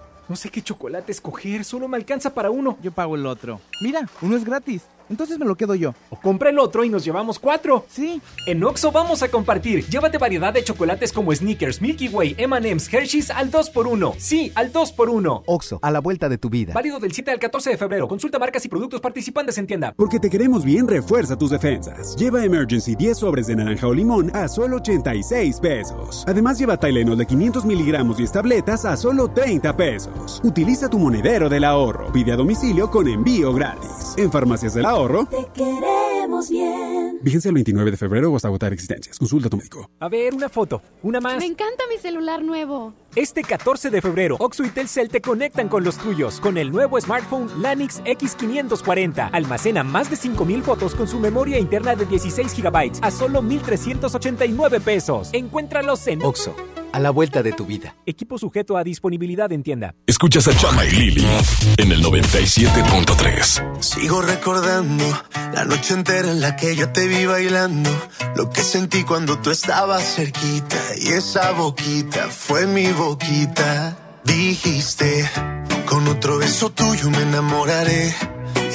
No sé qué chocolate escoger, solo me alcanza para uno.
Yo pago el otro. Mira, uno es gratis.
Entonces me lo quedo yo.
O compra el otro y nos llevamos cuatro.
Sí.
En Oxo vamos a compartir. Llévate variedad de chocolates como Snickers, Milky Way, M&M's, Hershey's al 2x1. Sí, al 2x1.
Oxo, a la vuelta de tu vida.
Válido del 7 al 14 de febrero. Consulta marcas y productos participantes en tienda.
Porque te queremos bien, refuerza tus defensas. Lleva Emergency 10 sobres de naranja o limón a solo 86 pesos. Además, lleva Tylenol de 500 miligramos y tabletas a solo 30 pesos. Utiliza tu monedero del ahorro. Pide a domicilio con envío gratis. En Farmacias del Ahorro.
Te queremos bien.
Vigencia el 29 de febrero o hasta agotar existencias. Consulta a tu médico.
A ver, una foto. Una más.
Me encanta mi celular nuevo.
Este 14 de febrero, Oxo y Telcel te conectan con los tuyos con el nuevo smartphone Lanix X540. Almacena más de 5000 fotos con su memoria interna de 16 GB a solo 1389 pesos. Encuéntralos en
Oxo, a la vuelta de tu vida.
Equipo sujeto a disponibilidad en tienda.
Escuchas a Chama y Lili en el 97.3.
Sigo recordando la noche entera en la que yo te vi bailando. Lo que sentí cuando tú estabas cerquita. Y esa boquita fue mi boquita. Dijiste, con otro beso tuyo me enamoraré.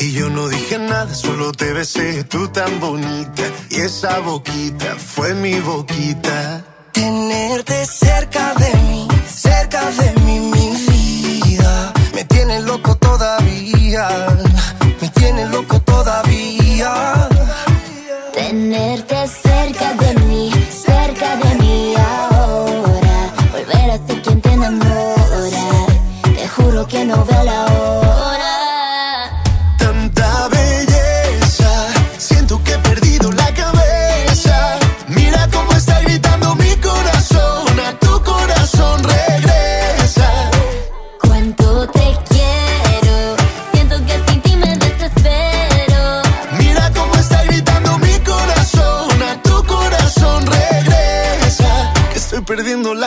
Y yo no dije nada, solo te besé, tú tan bonita. Y esa boquita fue mi boquita. Tenerte cerca de mí, cerca de mí, mi vida. Me tiene loco todavía, me tiene loco todavía.
Tenerte cerca de mí, cerca de mí ahora. Volver a ser quien te enamora. Te juro que no veo la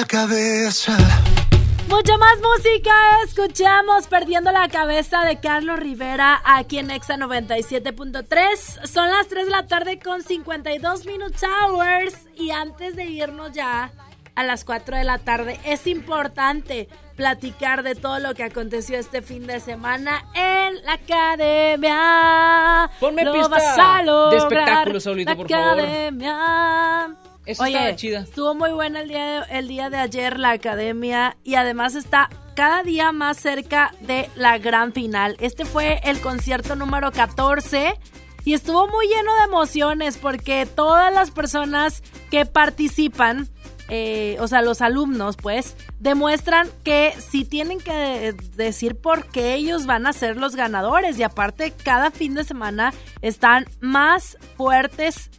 La cabeza.
Mucha más música escuchamos Perdiendo la cabeza de Carlos Rivera aquí en Exa 97.3. Son las 3 de la tarde con 52 minutes hours y antes de irnos ya a las 4 de la tarde es importante platicar de todo lo que aconteció este fin de semana en la academia.
Ponme
Lo
pista
vas a
de
lograr,
espectáculo, Saulito,
la
por favor.
academia.
Eso
Oye,
estaba chida.
estuvo muy buena el día, de, el día de ayer la academia y además está cada día más cerca de la gran final. Este fue el concierto número 14 y estuvo muy lleno de emociones porque todas las personas que participan, eh, o sea, los alumnos, pues, demuestran que si tienen que de- decir por qué ellos van a ser los ganadores y aparte cada fin de semana están más fuertes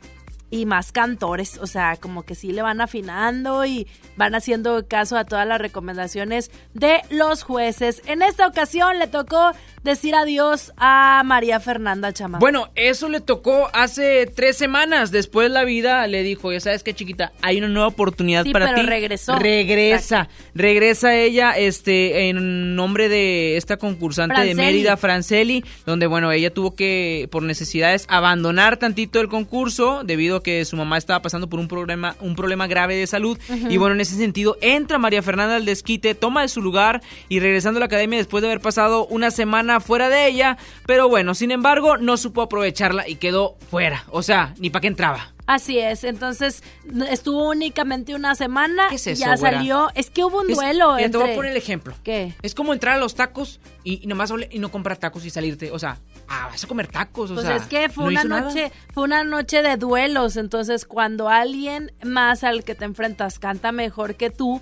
y más cantores, o sea, como que sí le van afinando y van haciendo caso a todas las recomendaciones de los jueces. En esta ocasión le tocó decir adiós a María Fernanda Chama.
Bueno, eso le tocó hace tres semanas. Después la vida le dijo, ya sabes qué chiquita, hay una nueva oportunidad
Sí,
para
pero
ti.
regresó.
Regresa. Regresa ella este, en nombre de esta concursante de. Mérida, Franceli, donde, bueno, ella tuvo que, por necesidades, abandonar tantito el concurso debido a que su mamá estaba pasando por un problema, un problema grave de salud. Y bueno, en ese sentido, entra María Fernanda al desquite, toma de su lugar y regresando a la academia después de haber pasado una semana fuera de ella. Pero bueno, sin embargo, no supo aprovecharla y quedó fuera. O sea, ni para qué entraba.
Así es, entonces estuvo únicamente una semana
es
y
eso,
ya
güera?
salió. Es que hubo un
Es-
duelo
mira, Te voy
entre...
a poner el ejemplo.
¿Qué?
Es como entrar a los tacos y, y nomás y no comprar tacos y salirte. O sea, ah, vas a comer tacos. O
Pues
sea,
es que fue
no
una
nada.
noche, fue una noche de duelos, entonces cuando alguien más al que te enfrentas canta mejor que tú,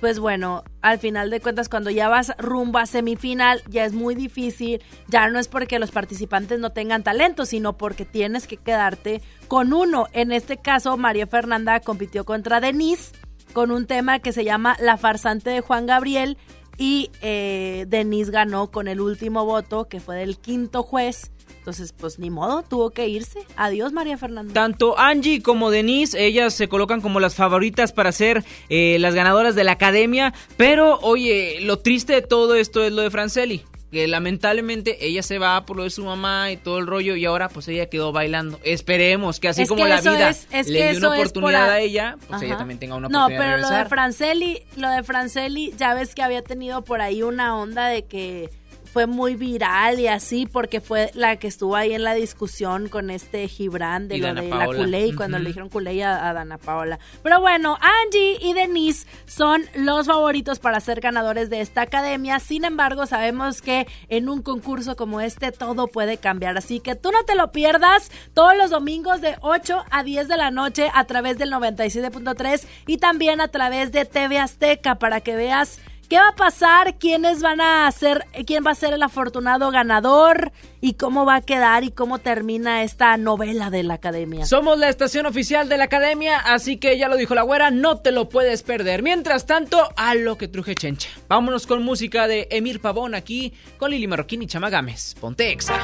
pues bueno, al final de cuentas cuando ya vas rumbo a semifinal ya es muy difícil, ya no es porque los participantes no tengan talento, sino porque tienes que quedarte con uno. En este caso, María Fernanda compitió contra Denise con un tema que se llama La farsante de Juan Gabriel y eh, Denise ganó con el último voto que fue del quinto juez. Entonces, pues ni modo, tuvo que irse. Adiós, María Fernanda.
Tanto Angie como Denise, ellas se colocan como las favoritas para ser eh, las ganadoras de la academia. Pero, oye, lo triste de todo esto es lo de Franceli. Que lamentablemente ella se va por lo de su mamá y todo el rollo y ahora pues ella quedó bailando. Esperemos que así
Es
como
que
la vida
es- es
le dio una oportunidad
por a-
a ella, pues ella
Ajá.
también tenga una
No,
oportunidad
pero
de
lo de. Franceli, lo de Franceli, ya ves que había tenido por ahí una onda de que fue muy viral y así porque fue la que estuvo ahí en la discusión con este Gibran de
Y
lo
Dana
de
Paola.
la Culey cuando le dijeron Culey a, a Dana Paola. Pero bueno, Angie y Denise son los favoritos para ser ganadores de esta academia. Sin embargo, sabemos que en un concurso como este todo puede cambiar. Así que tú no te lo pierdas todos los domingos de 8 a 10 de la noche a través del 97.3 y también a través de TV Azteca para que veas ¿Qué va a pasar? ¿Quiénes van a ser, quién va a ser el afortunado ganador? ¿Y cómo va a quedar? ¿Y cómo termina esta novela de la academia?
Somos la estación oficial de la academia, así que ya lo dijo la güera, no te lo puedes perder. Mientras tanto, a lo que truje chencha. Vámonos con música de Emir Pavón aquí, con Lili Marroquín y Chama Gámez. Ponte exa.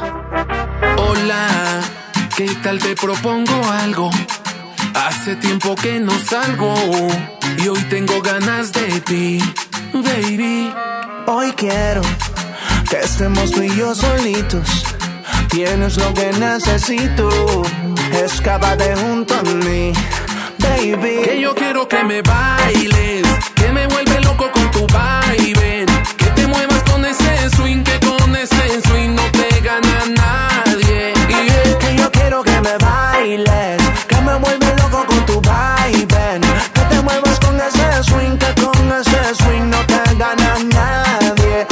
Hola, ¿qué tal te propongo algo? Hace tiempo que no salgo y hoy tengo ganas de ti, baby.
Hoy quiero que estemos tú y yo solitos. Tienes lo que necesito. Escápate junto a mí, baby.
Que yo quiero que me bailes, que me vuelve loco con tu baile. Que te muevas con ese swing, que con ese swing no te gana nadie.
Gana nadie.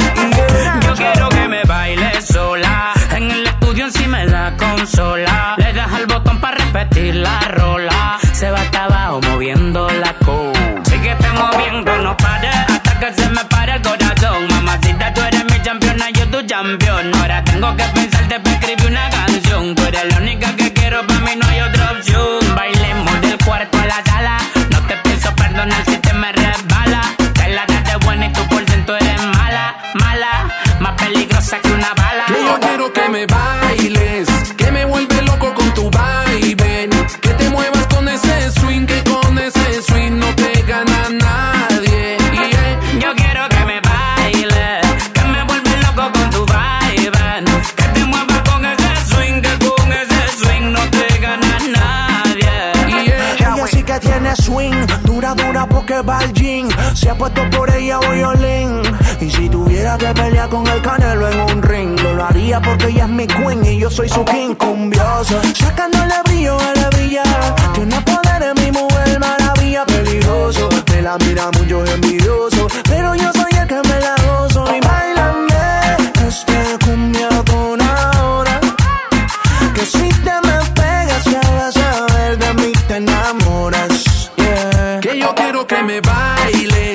Yo quiero que me baile sola. En el estudio encima de la consola. Le das al botón para repetir la rola. Se va hasta abajo moviendo la co. Síguete moviendo, no pares. Hasta que se me pare el corazón. Mamacita, tú eres mi campeona, yo tu campeón. Ahora tengo que pensarte para escribir una canción. Tú eres la única que quiero, para mí no hay otra opción. Bailemos del cuarto a la sala. No te pienso perdonar si
porque va. Se ha puesto por ella violín. Y si tuviera que pelear con el canelo en un ring, yo lo haría porque ella es mi queen y yo soy su king cumbioso. Sacándole brillo, él brilla. Tiene poder en mi mujer, maravilla, peligroso. Me la mira mucho envidioso, pero yo soy el que me la gozo. Y bailame Que me
bailes,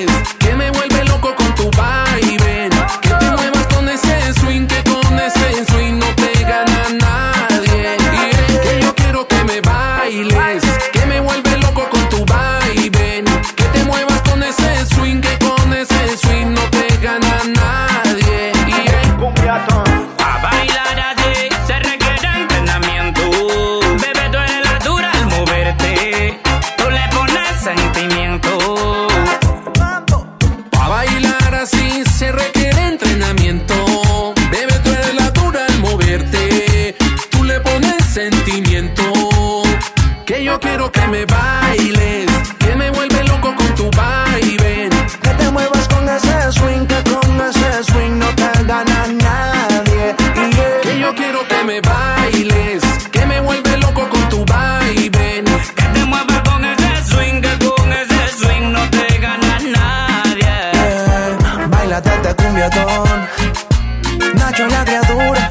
Nacho la criatura,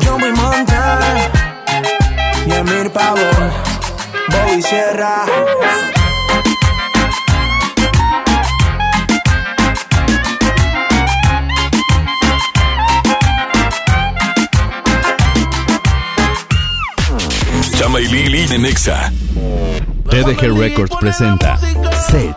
yo voy montar. Y Emir Pavón, Bobby Sierra.
Chama y Lili de Nexa.
TDG Records presenta Sech,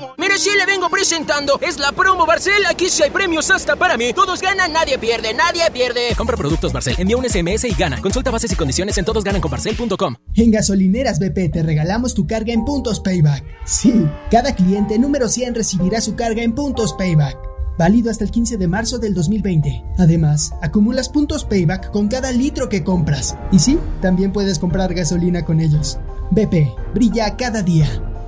presentando. Es la promo Barcel. Aquí sí hay premios hasta para mí. Todos ganan, nadie pierde, nadie pierde.
Compra productos Barcel, envía un SMS y gana. Consulta bases y condiciones en todosgananconbarcel.com.
En Gasolineras BP te regalamos tu carga en puntos payback. Sí, cada cliente número 100 recibirá su carga en puntos payback. Válido hasta el 15 de marzo del 2020. Además, acumulas puntos payback con cada litro que compras. Y sí, también puedes comprar gasolina con ellos. BP, brilla cada día.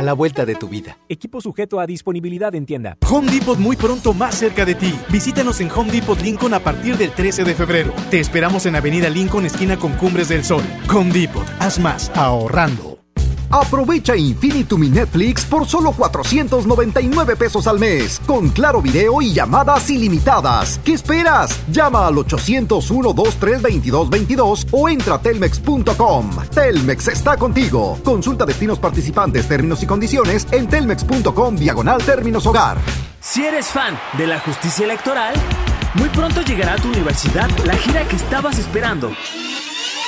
a la vuelta de tu vida.
Equipo sujeto a disponibilidad en tienda.
Home Depot muy pronto más cerca de ti. Visítanos en Home Depot Lincoln a partir del 13 de febrero. Te esperamos en Avenida Lincoln, esquina con Cumbres del Sol. Home Depot, haz más ahorrando.
Aprovecha Infinitum y Netflix por solo 499 pesos al mes, con claro video y llamadas ilimitadas. ¿Qué esperas? Llama al 801-232222 o entra a telmex.com. Telmex está contigo. Consulta destinos participantes, términos y condiciones en telmex.com diagonal términos hogar.
Si eres fan de la justicia electoral, muy pronto llegará a tu universidad la gira que estabas esperando.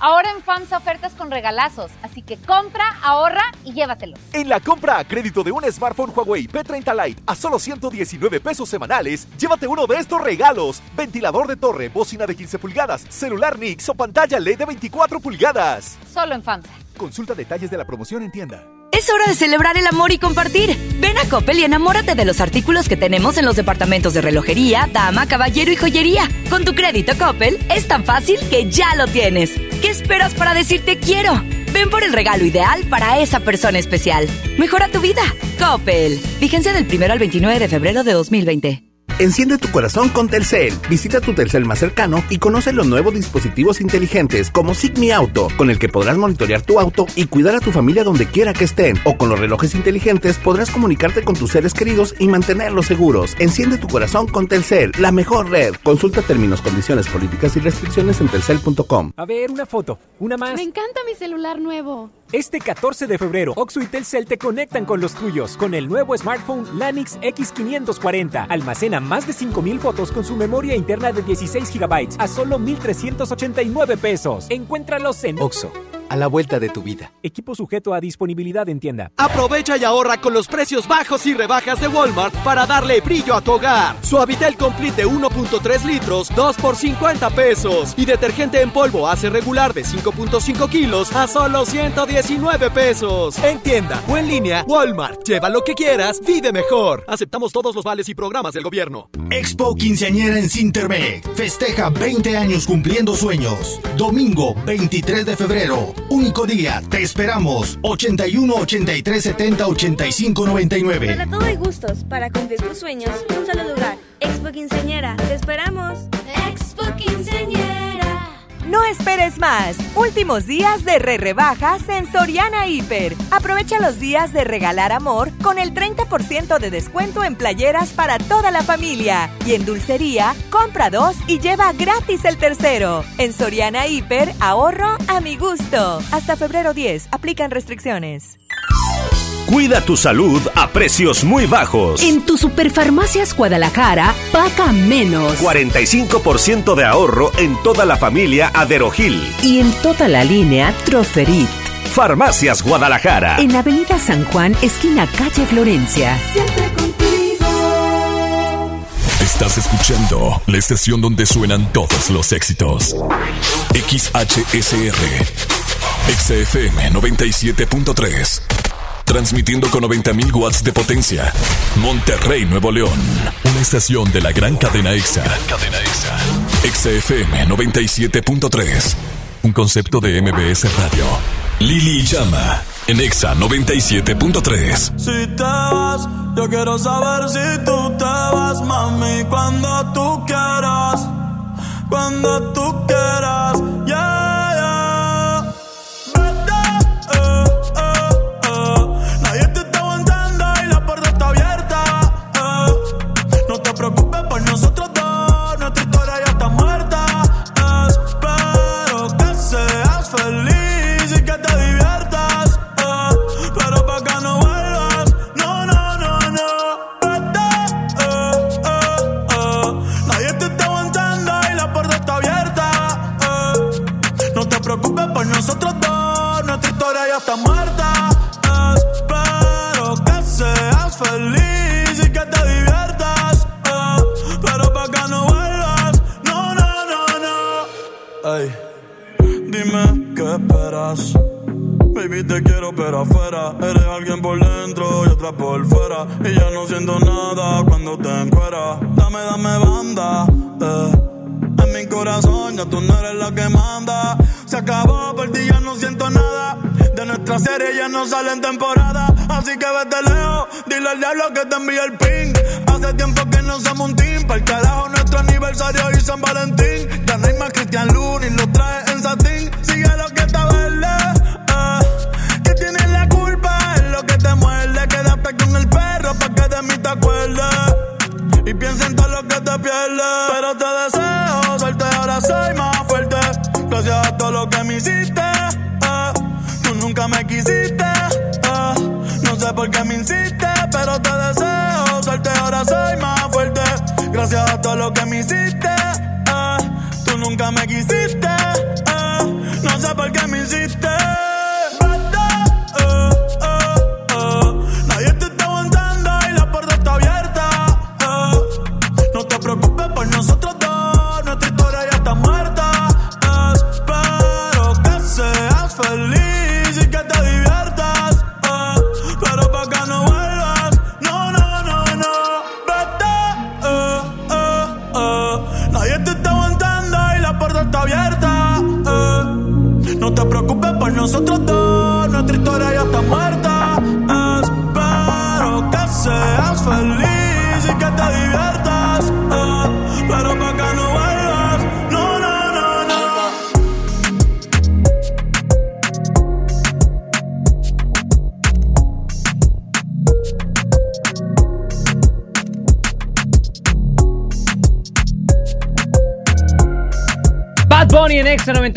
Ahora en FAMSA ofertas con regalazos, así que compra, ahorra y llévatelos.
En la compra a crédito de un smartphone Huawei P30 Lite a solo 119 pesos semanales, llévate uno de estos regalos: ventilador de torre, bocina de 15 pulgadas, celular Nix o pantalla LED de 24 pulgadas.
Solo en FAMSA.
Consulta detalles de la promoción en tienda.
Es hora de celebrar el amor y compartir. Ven a Coppel y enamórate de los artículos que tenemos en los departamentos de relojería, dama, caballero y joyería. Con tu crédito Coppel es tan fácil que ya lo tienes. ¿Qué esperas para decirte quiero? Ven por el regalo ideal para esa persona especial. Mejora tu vida. Coppel. Vigencia del 1 al 29 de febrero de 2020.
Enciende tu corazón con Telcel. Visita tu Telcel más cercano y conoce los nuevos dispositivos inteligentes como Sigmi Auto, con el que podrás monitorear tu auto y cuidar a tu familia donde quiera que estén. O con los relojes inteligentes podrás comunicarte con tus seres queridos y mantenerlos seguros. Enciende tu corazón con Telcel, la mejor red. Consulta términos, condiciones, políticas y restricciones en telcel.com.
A ver, una foto, una más.
Me encanta mi celular nuevo.
Este 14 de febrero, Oxo y Telcel te conectan con los tuyos con el nuevo smartphone Lanix X540. Almacena más de 5000 fotos con su memoria interna de 16 GB a solo 1389 pesos. Encuéntralos en
Oxo, a la vuelta de tu vida.
Equipo sujeto a disponibilidad en tienda.
Aprovecha y ahorra con los precios bajos y rebajas de Walmart para darle brillo a tu hogar. Suavitel Complete de 1.3 litros, 2 por 50 pesos. Y detergente en polvo hace regular de 5.5 kilos a solo 119 pesos. En tienda o en línea, Walmart. Lleva lo que quieras, vive mejor. Aceptamos todos los vales y programas del gobierno.
Expo Quinceañera en Cintermec. Festeja 20 años cumpliendo sueños. Domingo 23 de febrero. Único día. Te esperamos. 81 83 70 85 99.
Para todo hay gustos. Para cumplir tus sueños, un solo lugar. Expo Quinceañera. Te esperamos.
Expo Quinceañera.
No esperes más. Últimos días de re rebajas en Soriana Hiper. Aprovecha los días de regalar amor con el 30% de descuento en playeras para toda la familia. Y en dulcería, compra dos y lleva gratis el tercero. En Soriana Hiper, ahorro a mi gusto. Hasta febrero 10, aplican restricciones.
Cuida tu salud a precios muy bajos.
En tu Superfarmacias Guadalajara, paga menos.
45% de ahorro en toda la familia Aderogil.
Y en toda la línea Troferit.
Farmacias Guadalajara.
En Avenida San Juan, esquina calle Florencia.
Siempre contigo.
Estás escuchando la estación donde suenan todos los éxitos. XHSR. XFM 97.3. Transmitiendo con 90.000 watts de potencia. Monterrey, Nuevo León. Una estación de la gran cadena EXA. cadena EXA. XFM 97.3. Un concepto de MBS Radio. Lili Llama. En EXA 97.3.
Si te vas, yo quiero saber si tú te vas, mami, cuando tú quieras. Cuando tú quieras, yeah. Ya sale en temporada Así que vete lejos, dile al diablo que te envíe el ping. Hace tiempo que no somos un team Para el carajo nuestro aniversario y San Valentín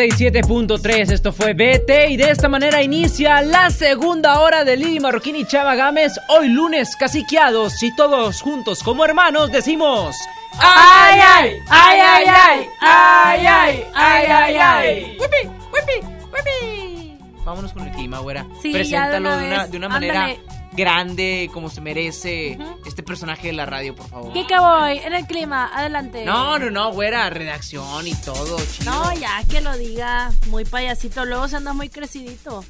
97.3, esto fue BT y de esta manera inicia la segunda hora de Lili Marroquín y Chava Gámez, hoy lunes casiqueados y todos juntos como hermanos decimos...
¡Ay, ay! ¡Ay, ay, ay! ¡Ay, ay! ¡Ay, ay, ay!
¡Wipi, wipi, wipi! Vámonos con el clima, güera.
Sí,
Preséntalo de una,
vez.
de una manera
Ándale.
grande, como se merece este personaje de la radio, por favor.
¿Qué que voy? En el clima, adelante.
No, no, no, güera, redacción y todo, chido.
No, ya que lo diga. Muy payasito. Luego se anda muy crecidito.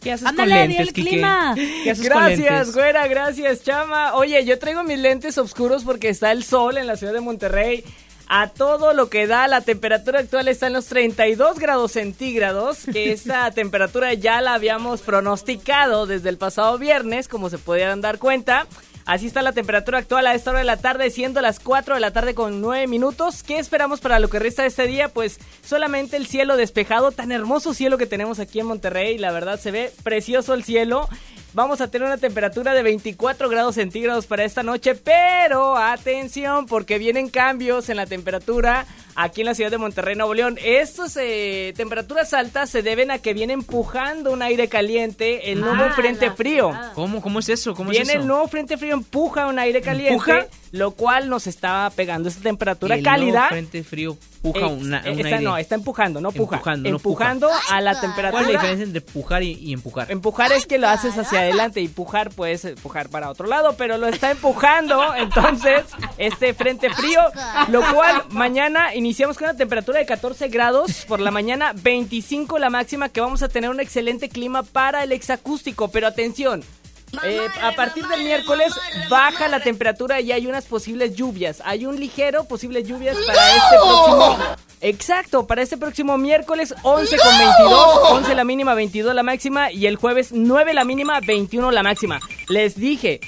¿Qué haces
Ándale,
con lentes,
el
Quique?
clima.
¿Qué haces con
Gracias,
lentes?
güera, gracias, chama. Oye, yo traigo mis lentes oscuros porque está el sol en la ciudad de Monterrey. A todo lo que da, la temperatura actual está en los 32 grados centígrados, que esta temperatura ya la habíamos pronosticado desde el pasado viernes, como se podían dar cuenta.
Así está la temperatura actual a esta hora de la tarde, siendo las 4 de la tarde con 9 minutos. ¿Qué esperamos para lo que resta de este día? Pues solamente el cielo despejado, tan hermoso cielo que tenemos aquí en Monterrey. La verdad se ve precioso el cielo. Vamos a tener una temperatura de 24 grados centígrados para esta noche, pero atención porque vienen cambios en la temperatura aquí en la ciudad de Monterrey, Nuevo León. Estas eh, temperaturas altas se deben a que viene empujando un aire caliente, el nuevo
Ah,
frente frío.
¿Cómo, cómo es eso? ¿Cómo
Viene
es eso?
el nuevo frente frío, empuja un aire caliente,
¿Empuja?
lo cual nos está pegando esta temperatura
El nuevo
cálida.
frente frío puja
Eh,
una, un
está-
aire.
no, está empujando, no puja.
Empujando, no
empujando a la temperatura.
¿Cuál es la diferencia entre pujar y, y empujar?
Empujar es que lo haces hacia adelante y pujar puedes empujar para otro lado, pero lo está empujando entonces este frente frío, lo cual mañana iniciamos con una temperatura de 14 grados por la mañana, 25 la máxima que vamos a tener un excelente clima para el exacústico, pero atención. eh, a partir del miércoles baja la temperatura y hay unas posibles lluvias. Hay un ligero posibles lluvias para este próximo. Exacto, para este próximo miércoles 11 con 22, 11 la mínima, 22 la máxima y el jueves 9 la mínima, 21 la máxima. Les dije,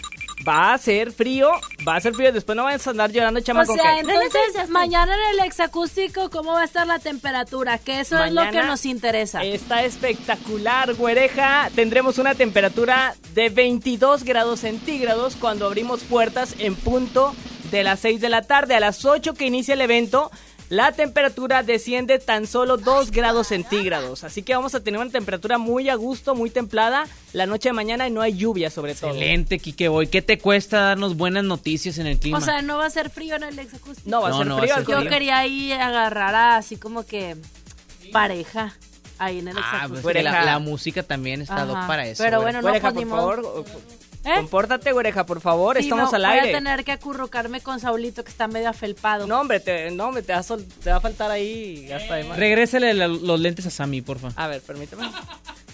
va a ser frío, va a ser frío, después no vayan a andar llorando,
O
chamaco.
sea,
que-
entonces mañana en el exacústico, ¿cómo va a estar la temperatura? Que eso es lo que nos interesa.
Está espectacular, güereja. Tendremos una temperatura de 22 grados centígrados cuando abrimos puertas en punto de las 6 de la tarde. A las 8 que inicia el evento, la temperatura desciende tan solo 2 grados centígrados. Así que vamos a tener una temperatura muy a gusto, muy templada la noche de mañana y no hay lluvia sobre todo.
Excelente, Kike Boy. ¿Qué te cuesta darnos buenas noticias en el clima?
O sea, no va a ser frío en el exacústico.
No va a
No,
ser
no va a
frío.
ser
Yo quería ahí agarrar a así como que pareja ahí en el
Ah, pues la, la música también está para eso.
Pero
güey.
bueno, no, pues,
por
ni
favor. Compórtate, güereja, por favor.
Sí,
Estamos
no,
al
Voy
aire.
a tener que acurrucarme con Saulito que está medio afelpado.
No, hombre, te, no, hombre, te, va a sol- te va a faltar ahí hasta de más.
La- los lentes a Sammy, porfa.
A ver, permíteme.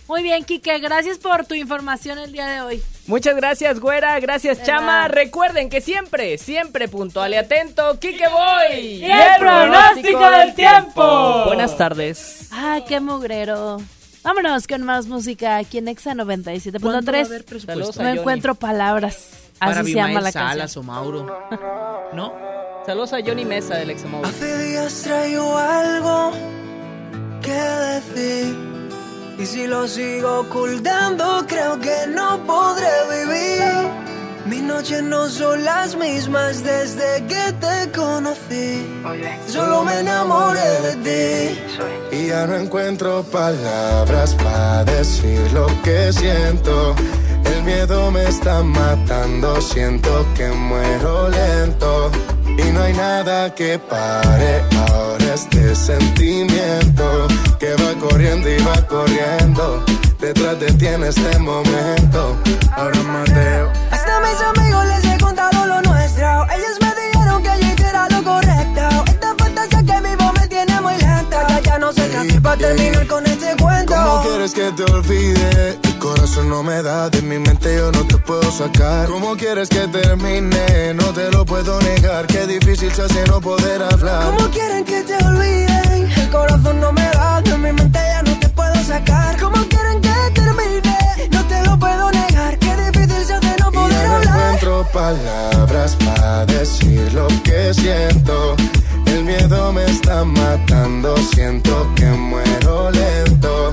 Muy bien, Quique, gracias por tu información el día de hoy.
Muchas gracias, güera. Gracias,
De
chama.
nada.
Recuerden que siempre, siempre puntual y atento. Kike Boy.
Y el pronóstico del tiempo.
Buenas tardes.
Ah, qué mugrero. Vámonos con más música aquí en Exa
¿Cuándo va a haber
97.3.
presupuesto?
No encuentro palabras.
Para
Así se llama la
Salas
canción.
o Mauro. ¿No?
Saludos a Johnny Mesa del Examóvil.
Hace días traigo algo que decir. Y si lo sigo ocultando, creo que no podré vivir. Mis noches no son las mismas desde que te conocí. Solo me enamoré de ti.
Y ya no encuentro palabras para decir lo que siento. El miedo me está matando, siento que muero lento. Y no hay nada que pare ahora este sentimiento que va corriendo y va corriendo. Detrás de ti en este momento. Ahora Mateo.
Hasta mis amigos les he contado lo nuestro. Ellos me dijeron que yo era lo correcto. Esta fantasía que vivo me tiene muy lenta. Ya, ya no sé qué hacer para terminar con este cuento.
¿Cómo quieres que te olvide? El corazón no me da, de mi mente yo no te puedo sacar. ¿Cómo quieres que termine? No te lo puedo negar, qué difícil se hace no poder hablar.
¿Cómo quieren que te olviden? El corazón no me da, de mi mente ya no sacar. ¿Cómo quieren que termine? No te lo puedo negar, qué difícil se hace no
Y
poder
no
hablar.
encuentro palabras para decir lo que siento. El miedo me está matando, siento que muero lento.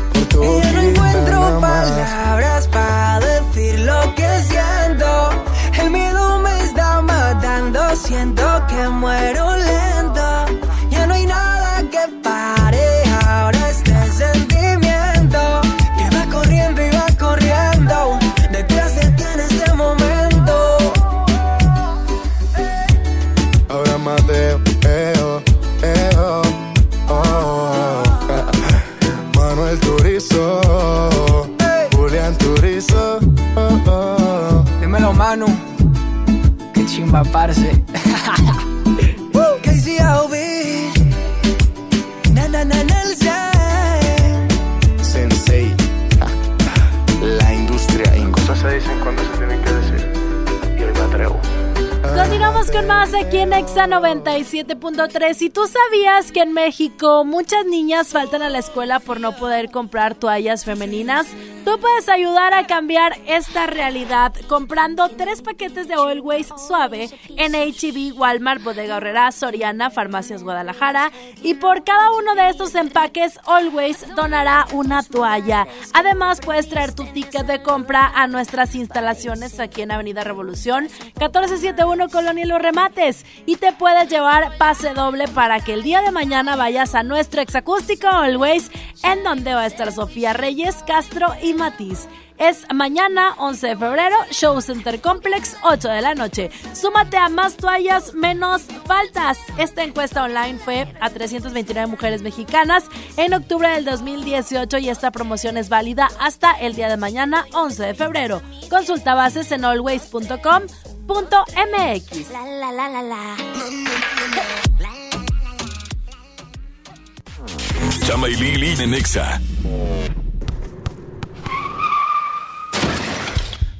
Y no encuentro palabras para decir lo que siento. El miedo me está matando, siento que muero maparse
aquí en Exa 97.3. ¿Y tú sabías que en México muchas niñas faltan a la escuela por no poder comprar toallas femeninas? Tú puedes ayudar a cambiar esta realidad comprando tres paquetes de Always Suave en HB, Walmart, Bodega Horrera, Soriana, Farmacias Guadalajara. Y por cada uno de estos empaques, Always donará una toalla. Además, puedes traer tu ticket de compra a nuestras instalaciones aquí en Avenida Revolución, 1471 Colonia Remates. Y te puedes llevar pase doble para que el día de mañana vayas a nuestro exacústico Always, en donde va a estar Sofía Reyes, Castro y Matiz. Es mañana 11 de febrero, Show Center Complex, 8 de la noche. Súmate a más toallas, menos faltas. Esta encuesta online fue a 329 mujeres mexicanas en octubre del 2018 y esta promoción es válida hasta el día de mañana, 11 de febrero. Consulta bases en always.com.mx.
La la la la la.
Chama y Lili en Nexa.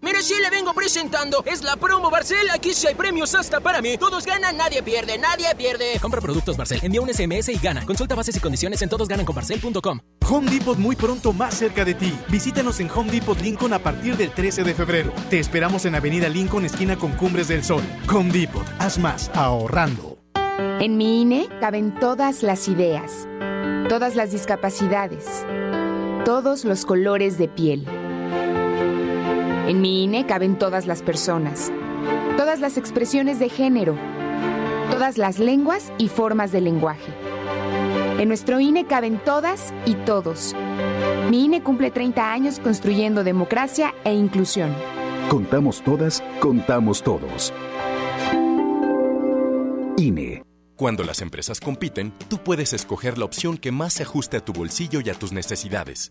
Mire, si le vengo presentando, es la promo Barcel. Aquí sí hay premios hasta para mí. Todos ganan, nadie pierde, nadie pierde.
Compra productos Barcel, envía un SMS y gana. Consulta bases y condiciones en todosgananconbarcel.com.
Home Depot muy pronto más cerca de ti. Visítanos en Home Depot Lincoln a partir del 13 de febrero. Te esperamos en Avenida Lincoln, esquina con Cumbres del Sol. Home Depot, haz más ahorrando.
En mi INE caben todas las ideas, todas las discapacidades, todos los colores de piel. En mi INE caben todas las personas, todas las expresiones de género, todas las lenguas y formas de lenguaje. En nuestro INE caben todas y todos. Mi INE cumple 30 años construyendo democracia e inclusión.
Contamos todas, contamos todos.
INE. Cuando las empresas compiten, tú puedes escoger la opción que más se ajuste a tu bolsillo y a tus necesidades.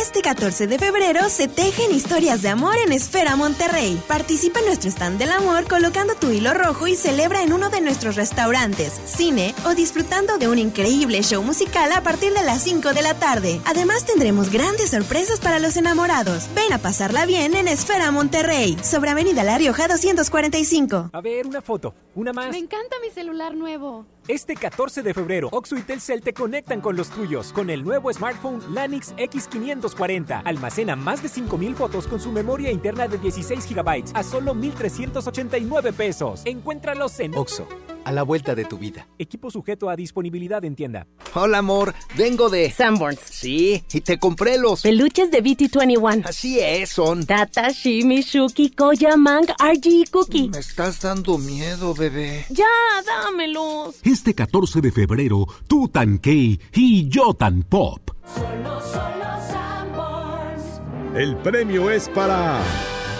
Este 14 de febrero se tejen historias de amor en Esfera Monterrey. Participa en nuestro stand del amor colocando tu hilo rojo y celebra en uno de nuestros restaurantes, cine o disfrutando de un increíble show musical a partir de las 5 de la tarde. Además tendremos grandes sorpresas para los enamorados. Ven a pasarla bien en Esfera Monterrey, sobre Avenida La Rioja 245.
A ver, una foto, una más.
Me encanta mi celular nuevo.
Este 14 de febrero, Oxo y Telcel te conectan con los tuyos con el nuevo smartphone Lanix X540. Almacena más de 5000 fotos con su memoria interna de 16 GB a solo 1389 pesos. Encuéntralos en
Oxo, a la vuelta de tu vida.
Equipo sujeto a disponibilidad en tienda.
Hola, amor. Vengo de
Sanborns.
Sí, y te compré los
peluches de BT21.
Así es, son
Tata, Shimi, Shuki, Koya, Mang, RG, Cookie.
Me estás dando miedo, bebé.
Ya, dámelos.
Este 14 de febrero, tú tan Key y yo tan Pop.
Solo, solo Sanborns.
El premio es para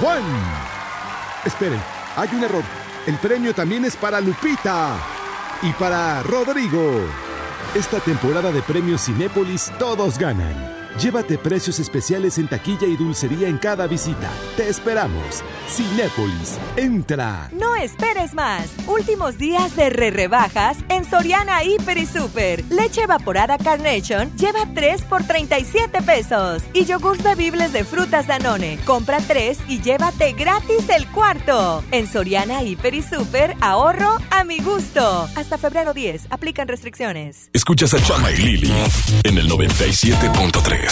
Juan. Esperen, hay un error. El premio también es para Lupita y para Rodrigo. Esta temporada de premios Cinépolis todos ganan.
Llévate precios especiales en taquilla y dulcería en cada visita. Te esperamos. Cinépolis, entra.
No esperes más. Últimos días de re rebajas en Soriana Hiper y Super. Leche evaporada Carnation lleva 3 por 37 pesos. Y yogurts bebibles de frutas Danone. Compra 3 y llévate gratis el cuarto. En Soriana Hiper y Super, ahorro a mi gusto. Hasta febrero 10. Aplican restricciones.
Escuchas a Chama y Lili en el 97.3.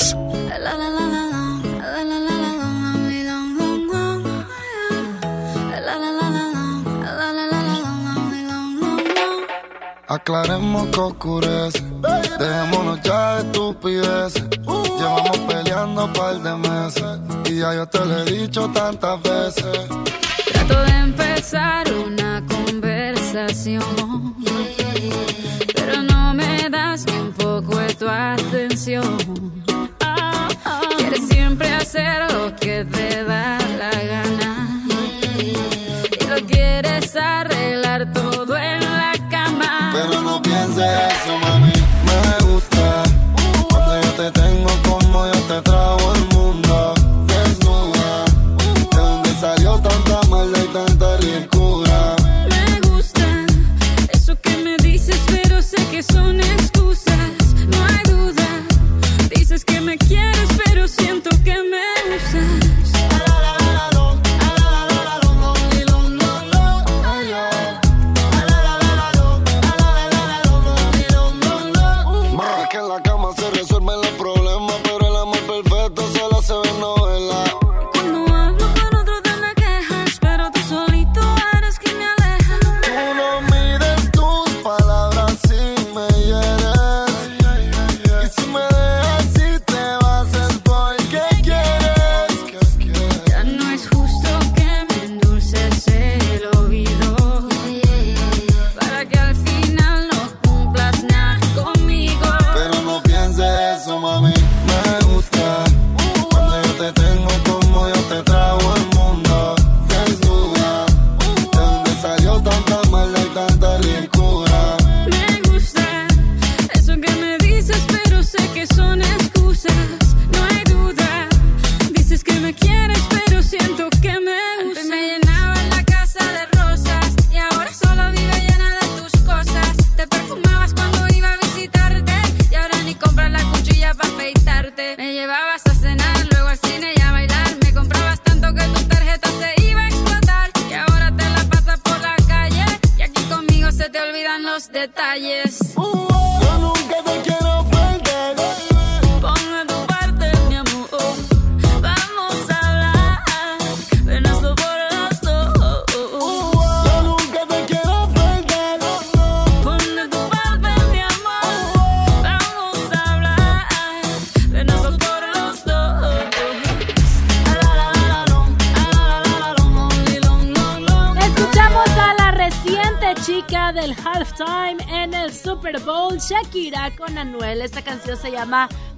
Aclaremos que oscurece, dejémonos ya de estupideces. Llevamos peleando un par de meses y ya yo te lo he dicho tantas veces.
Trato de empezar una conversación, pero no me das ni un poco de tu atención. Quieres siempre hacer lo que te da la gana y lo quieres arreglar todo en la cama.
Pero no pienses eso, mami. Me gusta cuando yo te tengo como yo te trago el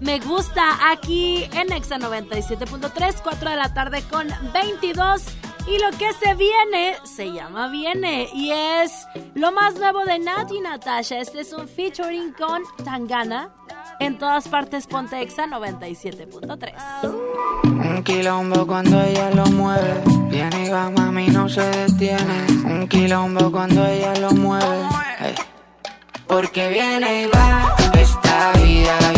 Me Gusta aquí
en Exa 97.3, 4 de la tarde con 22. Y lo que se viene se llama Viene y es lo más nuevo de Nat y Natasha. Este es un featuring con Tangana. En todas partes ponte Exa 97.3.
Un quilombo cuando ella lo mueve. Viene y va, mami, no se detiene. Un quilombo cuando ella lo mueve. Ey. Porque viene y va, esta vida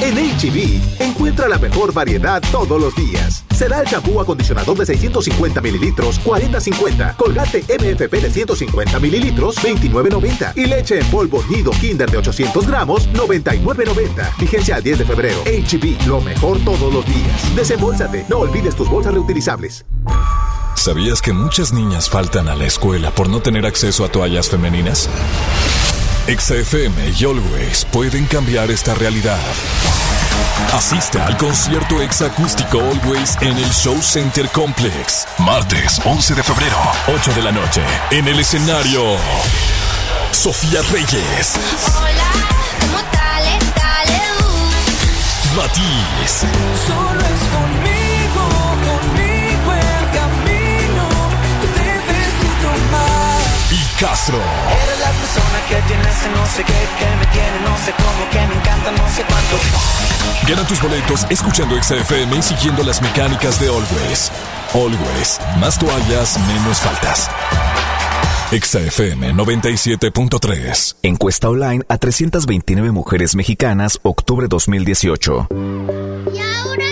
En HB, encuentra la mejor variedad todos los días. Será el shampoo acondicionador de 650 mililitros, 40-50. Colgate MFP de 150 mililitros, 29.90. Y leche en polvo nido Kinder de 800 gramos, 99.90. Vigencia al 10 de febrero. HB, lo mejor todos los días. Desembolsate, no olvides tus bolsas reutilizables.
¿Sabías que muchas niñas faltan a la escuela por no tener acceso a toallas femeninas? XFM y Always pueden cambiar esta realidad. Asiste al concierto exacústico Always en el Show Center Complex. Martes 11 de febrero, 8 de la noche. En el escenario, Sofía Reyes,
Hola, ¿cómo tal? Dale,
Matiz,
Solo es conmigo, conmigo el camino debes tomar.
y Castro.
Persona que tiene ese no sé qué, que me tiene no sé cómo, que me encanta no sé cuánto.
Gana tus boletos escuchando XFM y siguiendo las mecánicas de Always. Always, más toallas, menos faltas. XFM 97.3.
Encuesta online a 329 mujeres mexicanas, octubre 2018.
¿Y ahora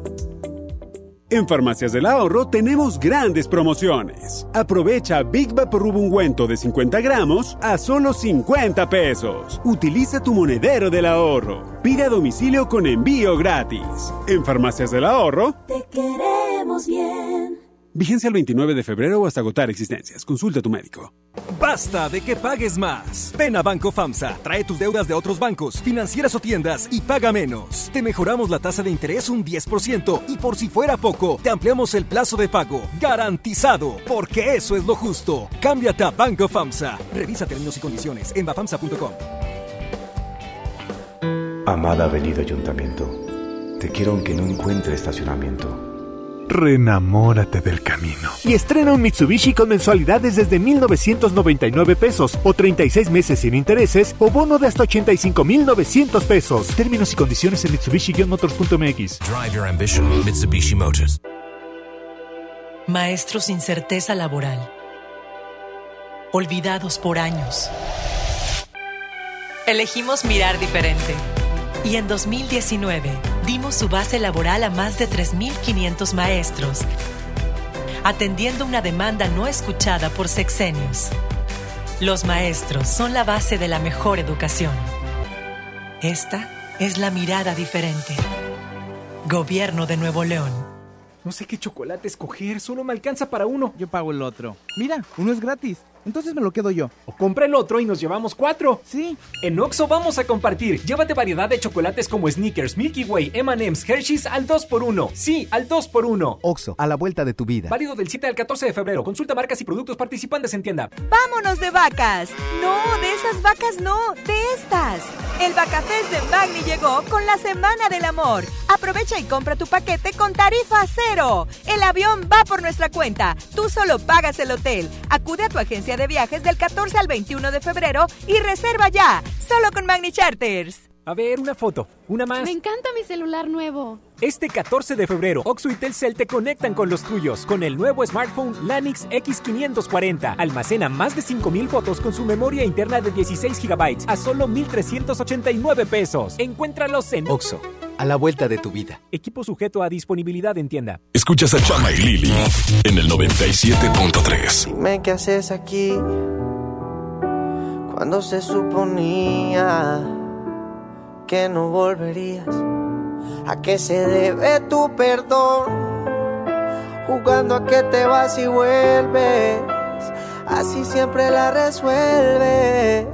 En Farmacias del Ahorro tenemos grandes promociones. Aprovecha Big Vaporub ungüento de 50 gramos a solo 50 pesos. Utiliza tu monedero del ahorro. Pide a domicilio con envío gratis. En Farmacias del Ahorro,
Te queremos bien.
Vigencia el 29 de febrero o hasta agotar existencias. Consulta a tu médico.
Basta de que pagues más. Ven a Banco FAMSA, trae tus deudas de otros bancos, financieras o tiendas y paga menos. Te mejoramos la tasa de interés un 10% y por si fuera poco, te ampliamos el plazo de pago. Garantizado, porque eso es lo justo. Cámbiate a Banco FAMSA. Revisa términos y condiciones en bafamsa.com.
Amada Avenida Ayuntamiento, te quiero aunque no encuentre estacionamiento.
Renamórate del camino. Y estrena un Mitsubishi con mensualidades desde 1,999 pesos o 36 meses sin intereses o bono de hasta 85,900 pesos. Términos y condiciones en Mitsubishi-motors.mx.
Drive your ambition, Mitsubishi Motors.
Maestros sin certeza laboral. Olvidados por años. Elegimos mirar diferente. Y en 2019 dimos su base laboral a más de 3.500 maestros, atendiendo una demanda no escuchada por sexenios. Los maestros son la base de la mejor educación. Esta es la mirada diferente. Gobierno de Nuevo León.
No sé qué chocolate escoger, solo me alcanza para uno.
Yo pago el otro. Mira, uno es gratis. Entonces me lo quedo yo.
O compra el otro y nos llevamos cuatro.
Sí.
En Oxo vamos a compartir. Llévate variedad de chocolates como Snickers, Milky Way, M&M's, Hershey's al 2x1. Sí, al 2x1.
Oxo, a la vuelta de tu vida.
Válido del 7 al 14 de febrero. Consulta marcas y productos participantes en tienda.
¡Vámonos de vacas! No, de esas vacas no, de estas. El Vacafest de Magni llegó con la Semana del Amor. Aprovecha y compra tu paquete con tarifa cero. El avión va por nuestra cuenta. Tú solo pagas el hotel. Acude a tu agencia de viajes del 14 al 21 de febrero y reserva ya. Solo con Magni Charters.
A ver, una foto. Una más.
Me encanta mi celular nuevo.
Este 14 de febrero, Oxo y Telcel te conectan con los tuyos con el nuevo smartphone Lanix X540. Almacena más de 5000 fotos con su memoria interna de 16 GB a solo 1389 pesos. Encuéntralos en
Oxo, a la vuelta de tu vida.
Equipo sujeto a disponibilidad en tienda.
Escuchas a Chama y Lili en el 97.3.
Dime qué haces aquí cuando se suponía que no volverías. ¿A qué se debe tu perdón? Jugando a que te vas y vuelves. Así siempre la resuelves.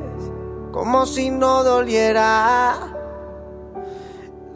Como si no doliera.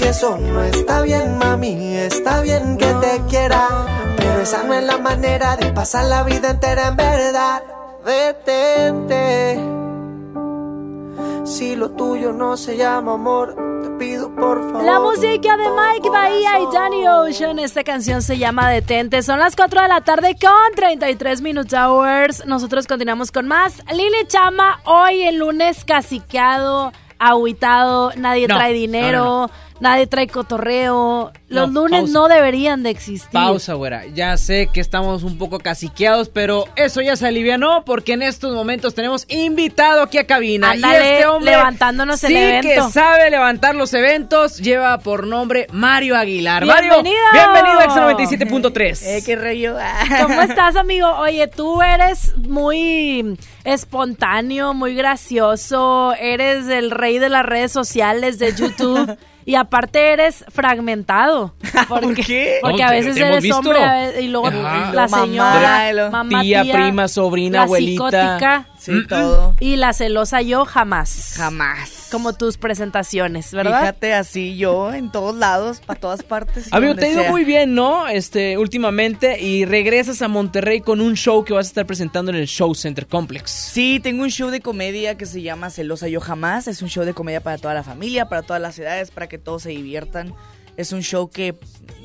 Y eso no está bien, mami. Está bien que te quiera, pero esa no es la manera de pasar la vida entera en verdad. Detente. Si lo tuyo no se llama amor, te pido por favor.
La música de Mike Bahía y Danny Ocean. Esta canción se llama Detente. Son las 4 de la tarde con 33 Minutes Hours. Nosotros continuamos con más. Lili Chama, hoy el lunes caciqueado, aguitado, nadie
No,
trae dinero,
no, no,
nadie trae cotorreo. Los
No,
lunes
pausa.
no deberían de existir.
Pausa, güera. Ya sé que estamos un poco caciqueados, pero eso ya se alivianó porque en estos momentos tenemos invitado aquí a cabina.
Ándale,
y este hombre
levantándonos el
sí
evento.
que sabe levantar los eventos. Lleva por nombre Mario Aguilar.
¡Bienvenido!
Mario, bienvenido a X97.3.
Eh, qué rollo. ¿Cómo estás, amigo? Oye, tú eres muy espontáneo, muy gracioso, eres el rey de las redes sociales, de YouTube. Y aparte eres fragmentado. Porque,
qué?
Porque
No,
a veces eres
visto.
hombre a ve- y luego
Ajá.
la señora, mamá,
tía,
tía,
prima, sobrina,
la
abuelita.
psicótica.
Sí, Mm, todo.
Y la celosa yo jamás.
Jamás.
Como tus presentaciones, ¿verdad?
Fíjate, así yo en todos lados, para todas partes. y
Amigo, te ha ido muy bien, ¿no? Este, últimamente y regresas a Monterrey con un show que vas a estar presentando en el Show Center Complex.
Sí, tengo un show de comedia que se llama Celosa Yo Jamás. Es un show de comedia para toda la familia, para todas las edades, para que todos se diviertan. Es un show que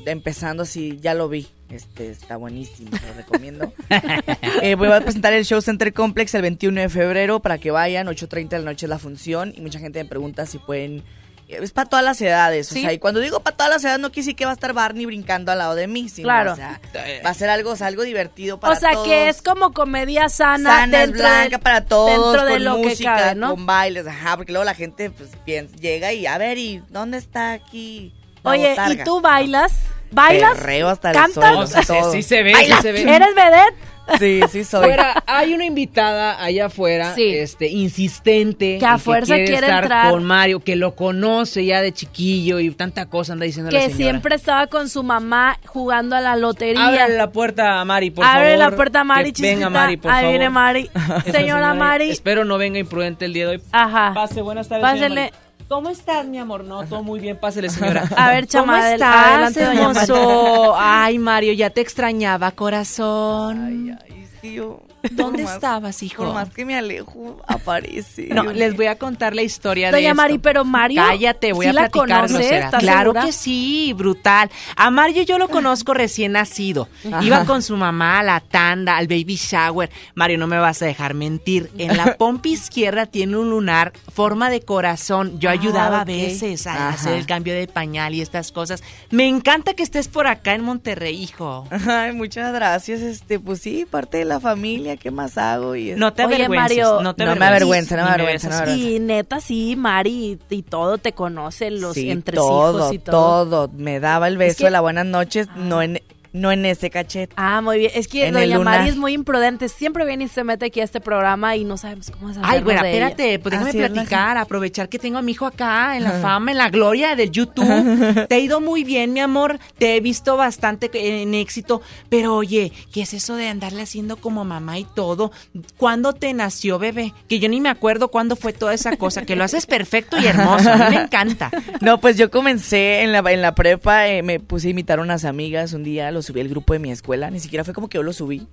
empezando así, ya lo vi. Este está buenísimo, lo recomiendo. Eh, voy a presentar el Show Center Complex el 21 de febrero para que vayan. 8.30 de la noche es la función. Y mucha gente me pregunta si pueden. Es para todas las edades. O
Sí.
sea, y cuando digo para todas las edades, no quiere decir que va a estar Barney brincando al lado de mí. Sino,
Claro.
o sea, va a ser algo, o sea, algo divertido para
o sea,
todos
que es como comedia sana,
sana,
dentro
blanca
de,
para todos,
dentro de
con
lo
música,
que cabe, ¿no?
con bailes, ajá, porque luego la gente pues bien, llega y a ver, ¿y dónde está aquí? la
Oye,
botarga?
¿y tú bailas? ¿Bailas?
Perreo hasta el
¿Cantas?
suelo,
sí-
todo.
sí se ve,
¿Bailas?
sí se ve.
¿Eres vedette?
Sí, sí soy.
Fuera, hay una invitada allá afuera,
Sí.
este, insistente.
Que a
y
fuerza quiere
estar
entrar.
con Mario, que lo conoce ya de chiquillo y tanta cosa anda diciendo la
Que
señora.
siempre estaba con su mamá jugando a la lotería.
Ábrale la puerta a Mari, por
Abre
favor.
la puerta a Mari,
Que Venga. Mari, por
Ahí
favor.
viene Mari. Señora Mari.
Espero no venga imprudente el día de hoy.
Ajá.
Pase, buenas tardes. señora
Pásele.
¿Cómo estás, mi amor? No, todo muy bien. Pásele, señora.
A ver, chama,
¿Cómo estás,
adelante,
hermoso? Ay, Mario, ya te extrañaba, corazón.
Sí, yo,
¿Dónde
más-
estabas, hijo?
Por más que me alejo, aparece.
No,
Dios
les
mío.
voy a contar la historia de
Doña. Mari, pero Mario.
Cállate, voy
¿sí
a
la
platicar.
¿Estás
Claro
segura?
que sí, brutal. A Mario yo lo conozco recién nacido.
Ajá.
Iba con su mamá a la tanda, al baby shower. Mario, no me vas a dejar mentir. En la pompa izquierda tiene un lunar, forma de corazón. Yo
Ah,
ayudaba a veces a
Ajá.
hacer el cambio de pañal y estas cosas. Me encanta que estés por acá en Monterrey, hijo.
Ay, muchas gracias. Este, pues sí, parte de la familia, ¿qué más hago? Y
No te
Oye,
avergüences,
Mario,
no te
No me avergüenza, no me avergüenza, no me avergüenza.
Y neta, sí, Mari y, y todo te conocen, los
sí,
entre
todo,
hijos y todo.
todo. Me daba el beso
que-
de la buenas noches, no en, no en ese cachete.
Ah, muy bien. Es que
En el
doña. Mari es muy imprudente. Siempre viene y se mete aquí a este programa y no sabemos cómo es
Ay, güera, espérate, pues déjame
Así
platicar, aprovechar que tengo a mi hijo acá en la fama, en la gloria del YouTube. Te ha ido muy bien, mi amor, te he visto bastante en éxito, pero oye, ¿qué es eso de andarle haciendo como mamá y todo? ¿Cuándo te nació, bebé? Que yo ni me acuerdo cuándo fue toda esa cosa, que lo haces perfecto y hermoso, a mí me encanta.
No, pues yo comencé en la, en la prepa, eh, me puse a imitar a unas amigas un día, lo subí al grupo de mi escuela, ni siquiera fue como que yo lo subí.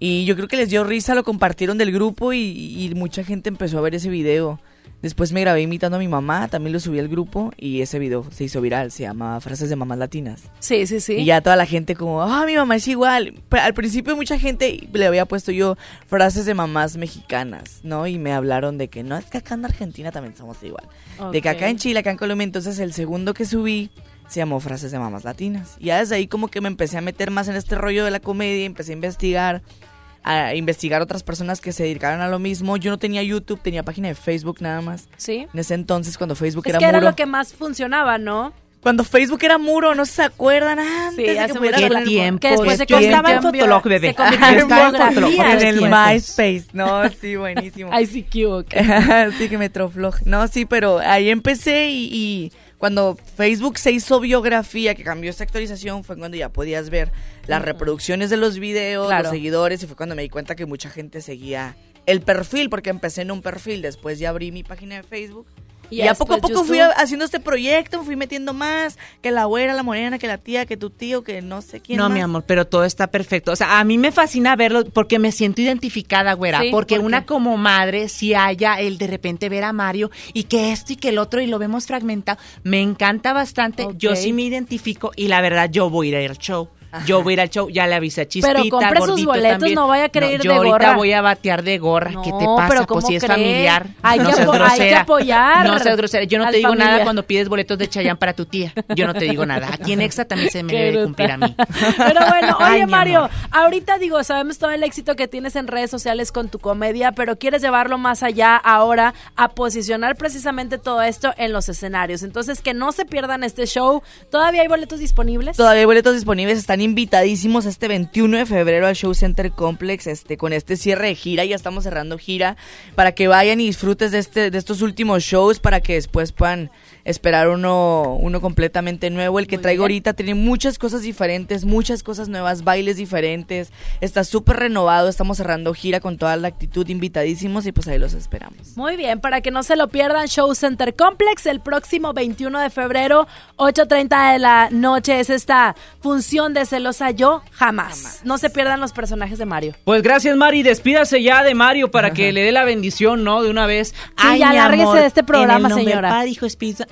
Y yo creo que les dio risa, lo compartieron del grupo y, y mucha gente empezó a ver ese video. Después me grabé imitando a mi mamá, también lo subí al grupo y ese video se hizo viral, se llama Frases de Mamás Latinas.
Sí, sí, sí.
Y ya toda la gente como, ah, mi mamá es igual. Pero al principio mucha gente le había puesto yo frases de mamás mexicanas, ¿no? Y me hablaron de que no, es que acá en Argentina también somos igual. De que acá en Chile, acá en Colombia, entonces el segundo que subí se llamó Frases de Mamás Latinas. Y ya desde ahí como que me empecé a meter más en este rollo de la comedia, empecé a investigar, a investigar otras personas que se dedicaron a lo mismo. Yo no tenía YouTube, tenía página de Facebook nada más.
Sí.
En ese entonces cuando Facebook
Es
era
que era
muro.
lo que más funcionaba, ¿no?
Cuando Facebook era muro, no se acuerdan antes de
hace
que pudiera
tiempo, Que después se
Qué
convirtió en
tiempo.
Fotolog, bebé. se convirtió
Ajá,
en
estaba el. MySpace, no, sí, buenísimo.
Ay, sí, que
sí, que Metroflog. No, sí, pero ahí empecé y, y cuando Facebook se hizo biografía, que cambió esta actualización, fue cuando ya podías ver las reproducciones de los videos,
Claro.
los seguidores, y fue cuando me di cuenta que mucha gente seguía el perfil, porque empecé en un perfil, después ya abrí mi página de Facebook.
Y
Y ya poco a poco fui
YouTube.
a- haciendo este proyecto, me fui metiendo más, que la güera, la morena, que la tía, que tu tío, que no sé quién
No,
más.
mi amor, pero todo está perfecto. O sea, a mí me fascina verlo porque me siento identificada, güera.
Sí,
porque una como madre, si haya el de repente ver a Mario y que esto y que el otro y lo vemos fragmentado, me encanta bastante. Yo sí me identifico y la verdad yo voy a ir al show. Yo voy a ir al show, ya le avisé a Chispita,
Pero compre sus boletos,
también.
no vaya a querer ir
yo
de
ahorita
gorra.
voy a batear de gorra. ¿Qué te
No,
pasa?
pero
pues
¿cómo
si es
cree?
familiar.
Hay
no
que
seas
apo- hay que
grosera.
apoyar
No seas grosera. Yo no te digo nada cuando pides boletos de Chayán para tu tía. Yo no te digo nada. Aquí en Exa también se me
Qué
debe cumplir a mí.
Pero bueno, oye Mario, ahorita digo, sabemos todo el éxito que tienes en redes sociales con tu comedia, pero quieres llevarlo más allá ahora a posicionar precisamente todo esto en los escenarios. Entonces, que no se pierdan este show. ¿Todavía hay boletos disponibles?
Todavía hay boletos disponibles, están invitadísimos este 21 de febrero al Show Center Complex, este, con este cierre de gira, ya estamos cerrando gira, para que vayan y disfrutes de este, de estos últimos shows, para que después puedan esperar uno, uno completamente nuevo. El que traigo ahorita tiene muchas cosas diferentes, muchas cosas nuevas, bailes diferentes. Está súper renovado. Estamos cerrando gira con toda la actitud, invitadísimos y pues ahí los esperamos.
Muy bien, para que no se lo pierdan, Show Center Complex el próximo 21 de febrero, 8.30 de la noche es esta función de Celosa Yo Jamás. No se pierdan los personajes de Mario.
Pues gracias, Mari. Despídase ya de Mario para que le dé la bendición, ¿no? De una vez.
Sí, ya
mi
lárguese
amor,
de este programa,
en el
señora.
Padre, Hijo, Espíritu,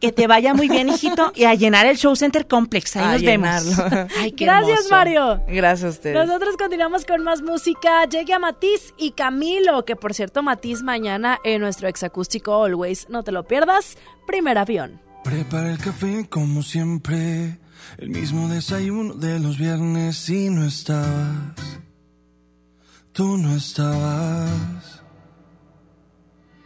que te vaya muy bien, hijito, y a llenar el Show Center Complex. Ahí
A
nos
llenarlo.
vemos. Ay, qué
Gracias,
hermoso.
Mario.
Gracias a ustedes.
Nosotros continuamos con más música. Llegue a Matiz y Camilo, que por cierto, Matiz mañana en nuestro exacústico Always. No te lo pierdas. Primer avión.
Prepara el café como siempre, el mismo desayuno de los viernes y no estabas. Tú no estabas.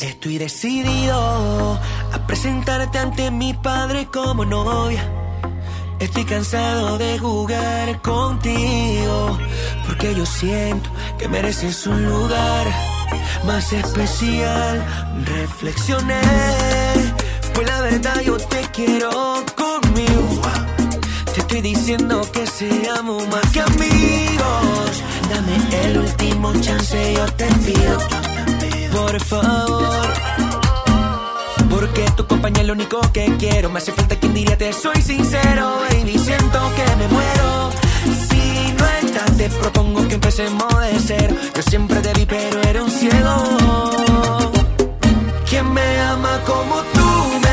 97.3.
Estoy decidido a presentarte ante mi padre como novia. Estoy cansado de jugar contigo, porque yo siento que mereces un lugar más especial. Reflexioné, pues la verdad yo te quiero conmigo. Te estoy diciendo que seamos más que amigos. Dame el último chance, yo te pido. Por favor. Porque tu compañía es lo único que quiero. Me hace falta quien diría te soy sincero, baby. Siento que me muero. Si no estás, te propongo que empecemos de cero. Yo siempre te vi, pero era un ciego. ¿Quién me ama como tú me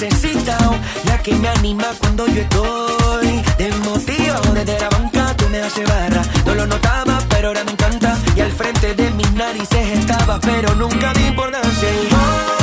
necesitado. La que me anima cuando yo estoy desmotivado desde la banca. Tú me haces barra. No lo notaba, pero ahora me encanta. Y al frente de mis narices estaba, pero nunca di importancia. Y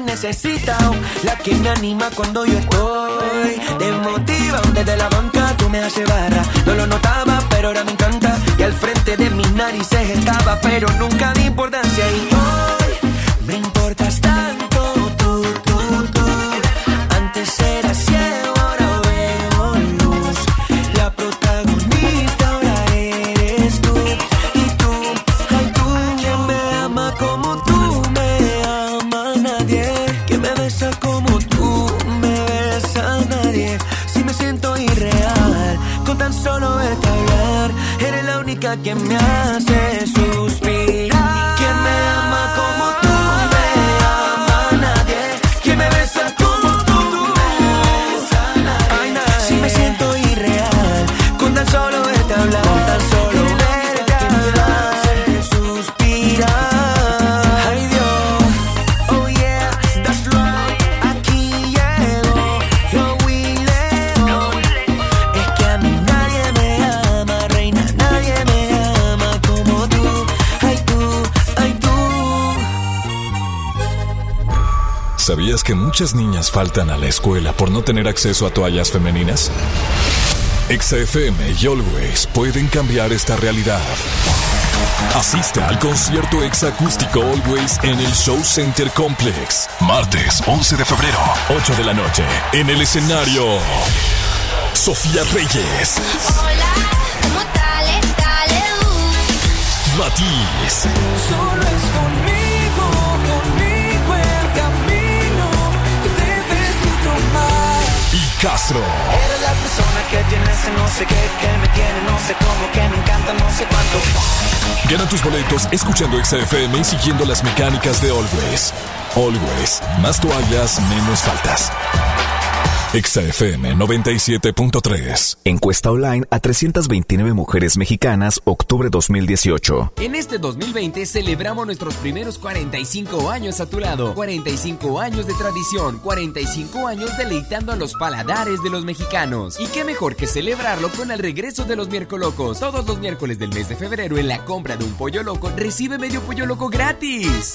lo he. La que me anima cuando yo estoy. Te motiva desde la banca, tú me haces barra. No lo notaba, pero ahora me encanta. Y al frente de mis narices estaba, pero nunca di importancia. Y hoy me importas tanto, que me hace
muchas niñas faltan a la escuela por no tener acceso a toallas femeninas? XFM y Always pueden cambiar esta realidad. Asiste al concierto exacústico Always en el Show Center Complex. Martes 11 de febrero, 8 de la noche. En el escenario, Sofía Reyes,
Hola, ¿cómo tal? Dale,
Matiz,
Solo es conmigo
Castro.
Eres la persona que tiene ese no sé qué, que me tiene no sé cómo, que me encanta no sé cuánto.
Gana tus boletos escuchando XFM y siguiendo las mecánicas de Always. Always, más toallas, menos faltas. XFM 97.3.
Encuesta online a 329 mujeres mexicanas, octubre 2018.
En este 2020 celebramos nuestros primeros 45 años a tu lado. 45 años de tradición, 45 años deleitando a los paladares de los mexicanos. Y qué mejor que celebrarlo con el regreso de los miércolocos. Todos los miércoles del mes de febrero en la compra de un pollo loco recibe medio pollo loco gratis.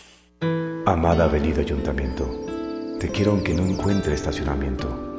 Amada Avenida Ayuntamiento, te quiero aunque no encuentre estacionamiento.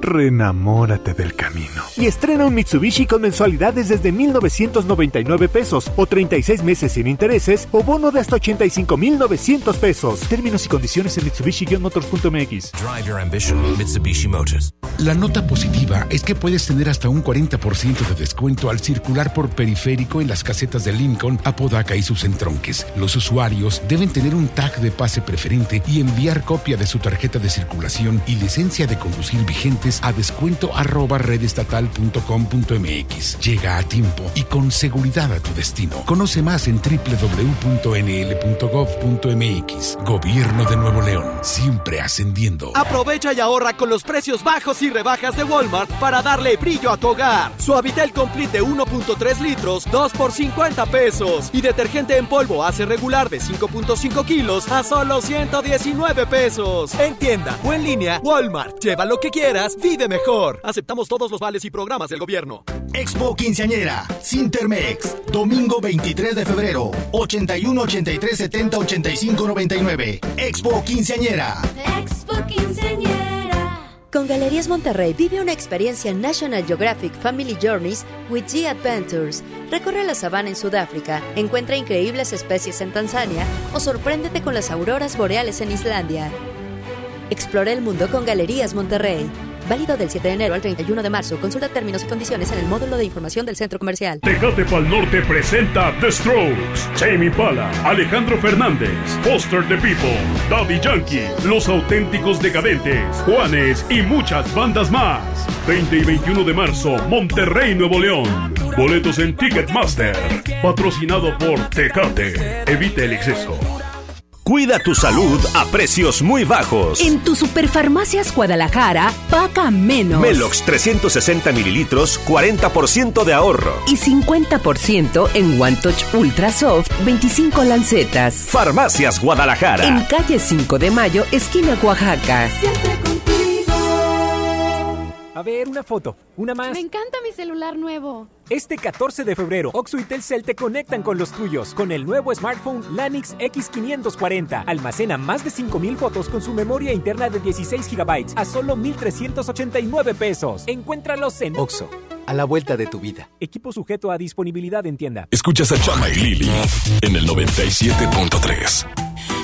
Renamórate del camino. Y estrena un Mitsubishi con mensualidades desde 1999 pesos o 36 meses sin intereses o bono de hasta 85,900 pesos. Términos y condiciones en Mitsubishi-motors.mx.
Drive your ambition, Mitsubishi Motors.
La nota positiva es que puedes tener hasta un 40% de descuento al circular por periférico en las casetas de Lincoln, Apodaca y sus entronques. Los usuarios deben tener un tag de pase preferente y enviar copia de su tarjeta de circulación y licencia de conducir vigentes
a descuento arroba redestatal.com.mx. Llega a tiempo y con seguridad a tu destino. Conoce más en www.nl.gov.mx. Gobierno de Nuevo León, siempre ascendiendo.
Aprovecha y ahorra con los precios bajos y rebajas de Walmart para darle brillo a tu hogar. Suavitel Complete de 1.3 litros, 2 por 50 pesos. Y detergente en polvo hace regular de 5.5 kilos a solo 119 pesos. En tienda o en línea, Walmart. Lleva lo que quieras, vive mejor. Aceptamos todos los vales y programas del gobierno.
Expo Quinceañera, Sintermex, domingo 23 de febrero, 81 83 70 85 99. Expo Quinceañera.
Expo Quinceañera. Con Galerías Monterrey vive una experiencia National Geographic Family Journeys with G Adventures. Recorre la sabana en Sudáfrica, encuentra increíbles especies en Tanzania o sorpréndete con las auroras boreales en Islandia. Explora el mundo con Galerías Monterrey. Válido del 7 de enero al 31 de marzo. Consulta términos y condiciones en el módulo de información del centro comercial.
Tecate Pal Norte presenta The Strokes, Jamie Pala, Alejandro Fernández, Foster the People, Daddy Yankee, Los Auténticos Decadentes, Juanes y muchas bandas más. 20 y 21 de marzo, Monterrey, Nuevo León. Boletos en Ticketmaster. Patrocinado por Tecate. Evita el exceso.
Cuida tu salud a precios muy bajos.
En tu Superfarmacias Guadalajara, paga menos.
Melox 360 mililitros, 40% de ahorro.
Y 50% en One Touch Ultra Soft, 25 lancetas.
Farmacias Guadalajara.
En calle 5 de Mayo, esquina Oaxaca.
A ver, una foto, una más.
Me encanta mi celular nuevo.
Este 14 de febrero, Oxo y Telcel te conectan con los tuyos con el nuevo smartphone Lanix X540. Almacena más de 5000 fotos con su memoria interna de 16 GB a solo 1389 pesos. Encuéntralos en
Oxo, a la vuelta de tu vida.
Equipo sujeto a disponibilidad en tienda.
Escuchas a Chama y Lili en el 97.3.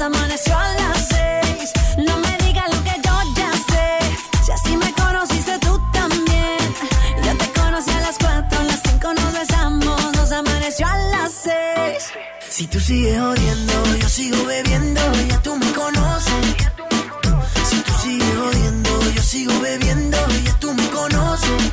amaneció a las seis. No me digas lo que yo ya sé. Si así me conociste tú también. Yo te conocí a las cuatro, las cinco nos besamos, nos amaneció a las seis. Si tú sigues odiando, yo sigo bebiendo, ya tú me conoces. Si tú sigues odiando, yo sigo bebiendo, ya tú me conoces.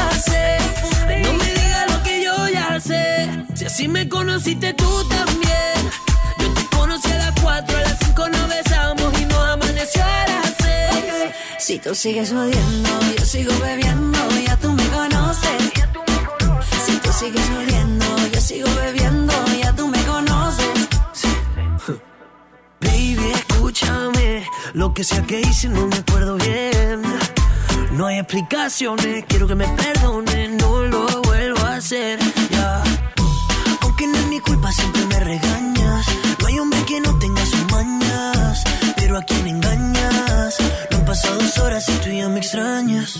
Si me conociste tú también. Yo te conocí a las 4, a las 5 nos besamos y nos amaneció a las 6. Si tú sigues odiando, yo sigo bebiendo, ya tú me conoces. Si tú sigues odiando, yo sigo bebiendo, ya tú me conoces. Baby, escúchame. Lo que sea que hice no me acuerdo bien. No hay explicaciones, quiero que me perdone, no lo vuelvo a hacer. Ya. Aunque no es mi culpa, siempre me regañas. No hay hombre que no tenga sus mañas. Pero a quién engañas. No han pasado dos horas y tú ya me extrañas.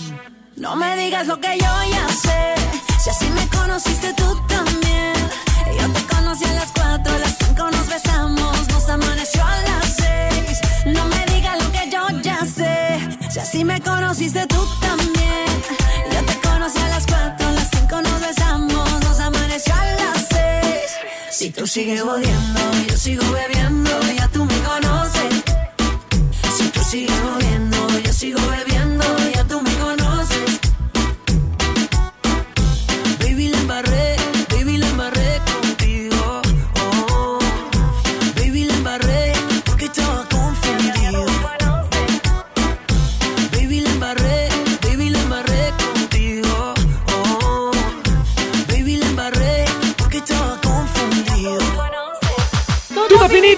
No me digas lo que yo ya sé. Si así me conociste tú también. Yo te conocí a las 4, a las 5 nos besamos, nos amaneció a las 6. No me digas lo que yo ya sé. Si así me conociste tú también. Tú sigues odiando, yo sigo bebiendo, ya tú me conoces. Si tú sigues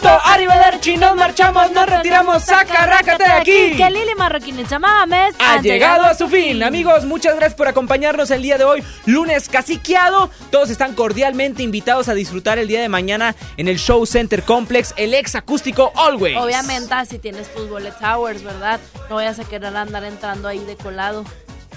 finito, arrivederci, nos marchamos, nos retiramos, saca, rácate de aquí.
Que Lili Marroquín y Chamames
ha llegado a su fin. Amigos, muchas gracias por acompañarnos el día de hoy, lunes caciqueado. Todos están cordialmente invitados a disfrutar el día de mañana en el Show Center Complex, el ex acústico Always.
Obviamente, si tienes tus Bullet Towers, ¿verdad? No vayas a querer andar entrando ahí de colado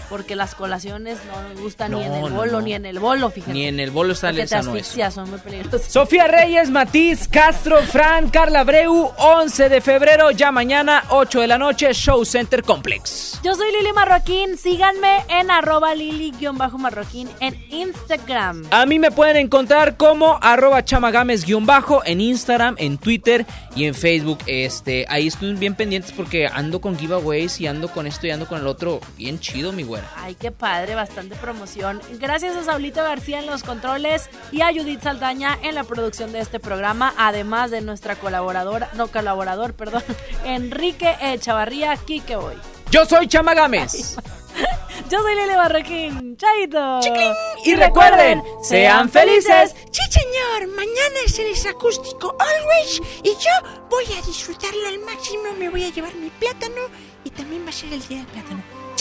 porque las colaciones no nos gustan ni en el bolo, ni en el bolo, fíjate.
Ni en el bolo está
el sano son muy peligrosas.
Sofía Reyes, Matiz, Castro, Fran, Carla Breu, 11 de febrero, ya mañana, 8 de la noche, Show Center Complex.
Yo soy Lili Marroquín, síganme en arroba lili-marroquín en Instagram.
A mí me pueden encontrar como arroba chamagames-bajo en Instagram, en Twitter y en Facebook. Este, ahí estoy bien pendientes porque ando con giveaways y ando con esto y ando con el otro. Bien chido, mi güey.
Ay, qué padre, bastante promoción. Gracias a Saulito García en los controles y a Judith Saldaña en la producción de este programa, además de nuestra colaboradora, no colaborador, perdón, Enrique Chavarría, Kike Boy.
Yo soy Chama Gámez.
Yo soy Lele Barraquín. Chaito.
Y, recuerden, sean felices.
Sí, señor. Mañana es el acústico Always. Y yo voy a disfrutarlo al máximo. Me voy a llevar mi plátano. Y también va a ser el día del plátano.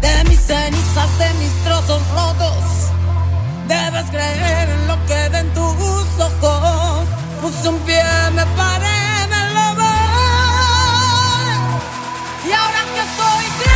De mis cenizas, de mis trozos rotos, debes creer en lo que ven tus ojos. Puse un pie, me paré en el lobo. Y ahora que soy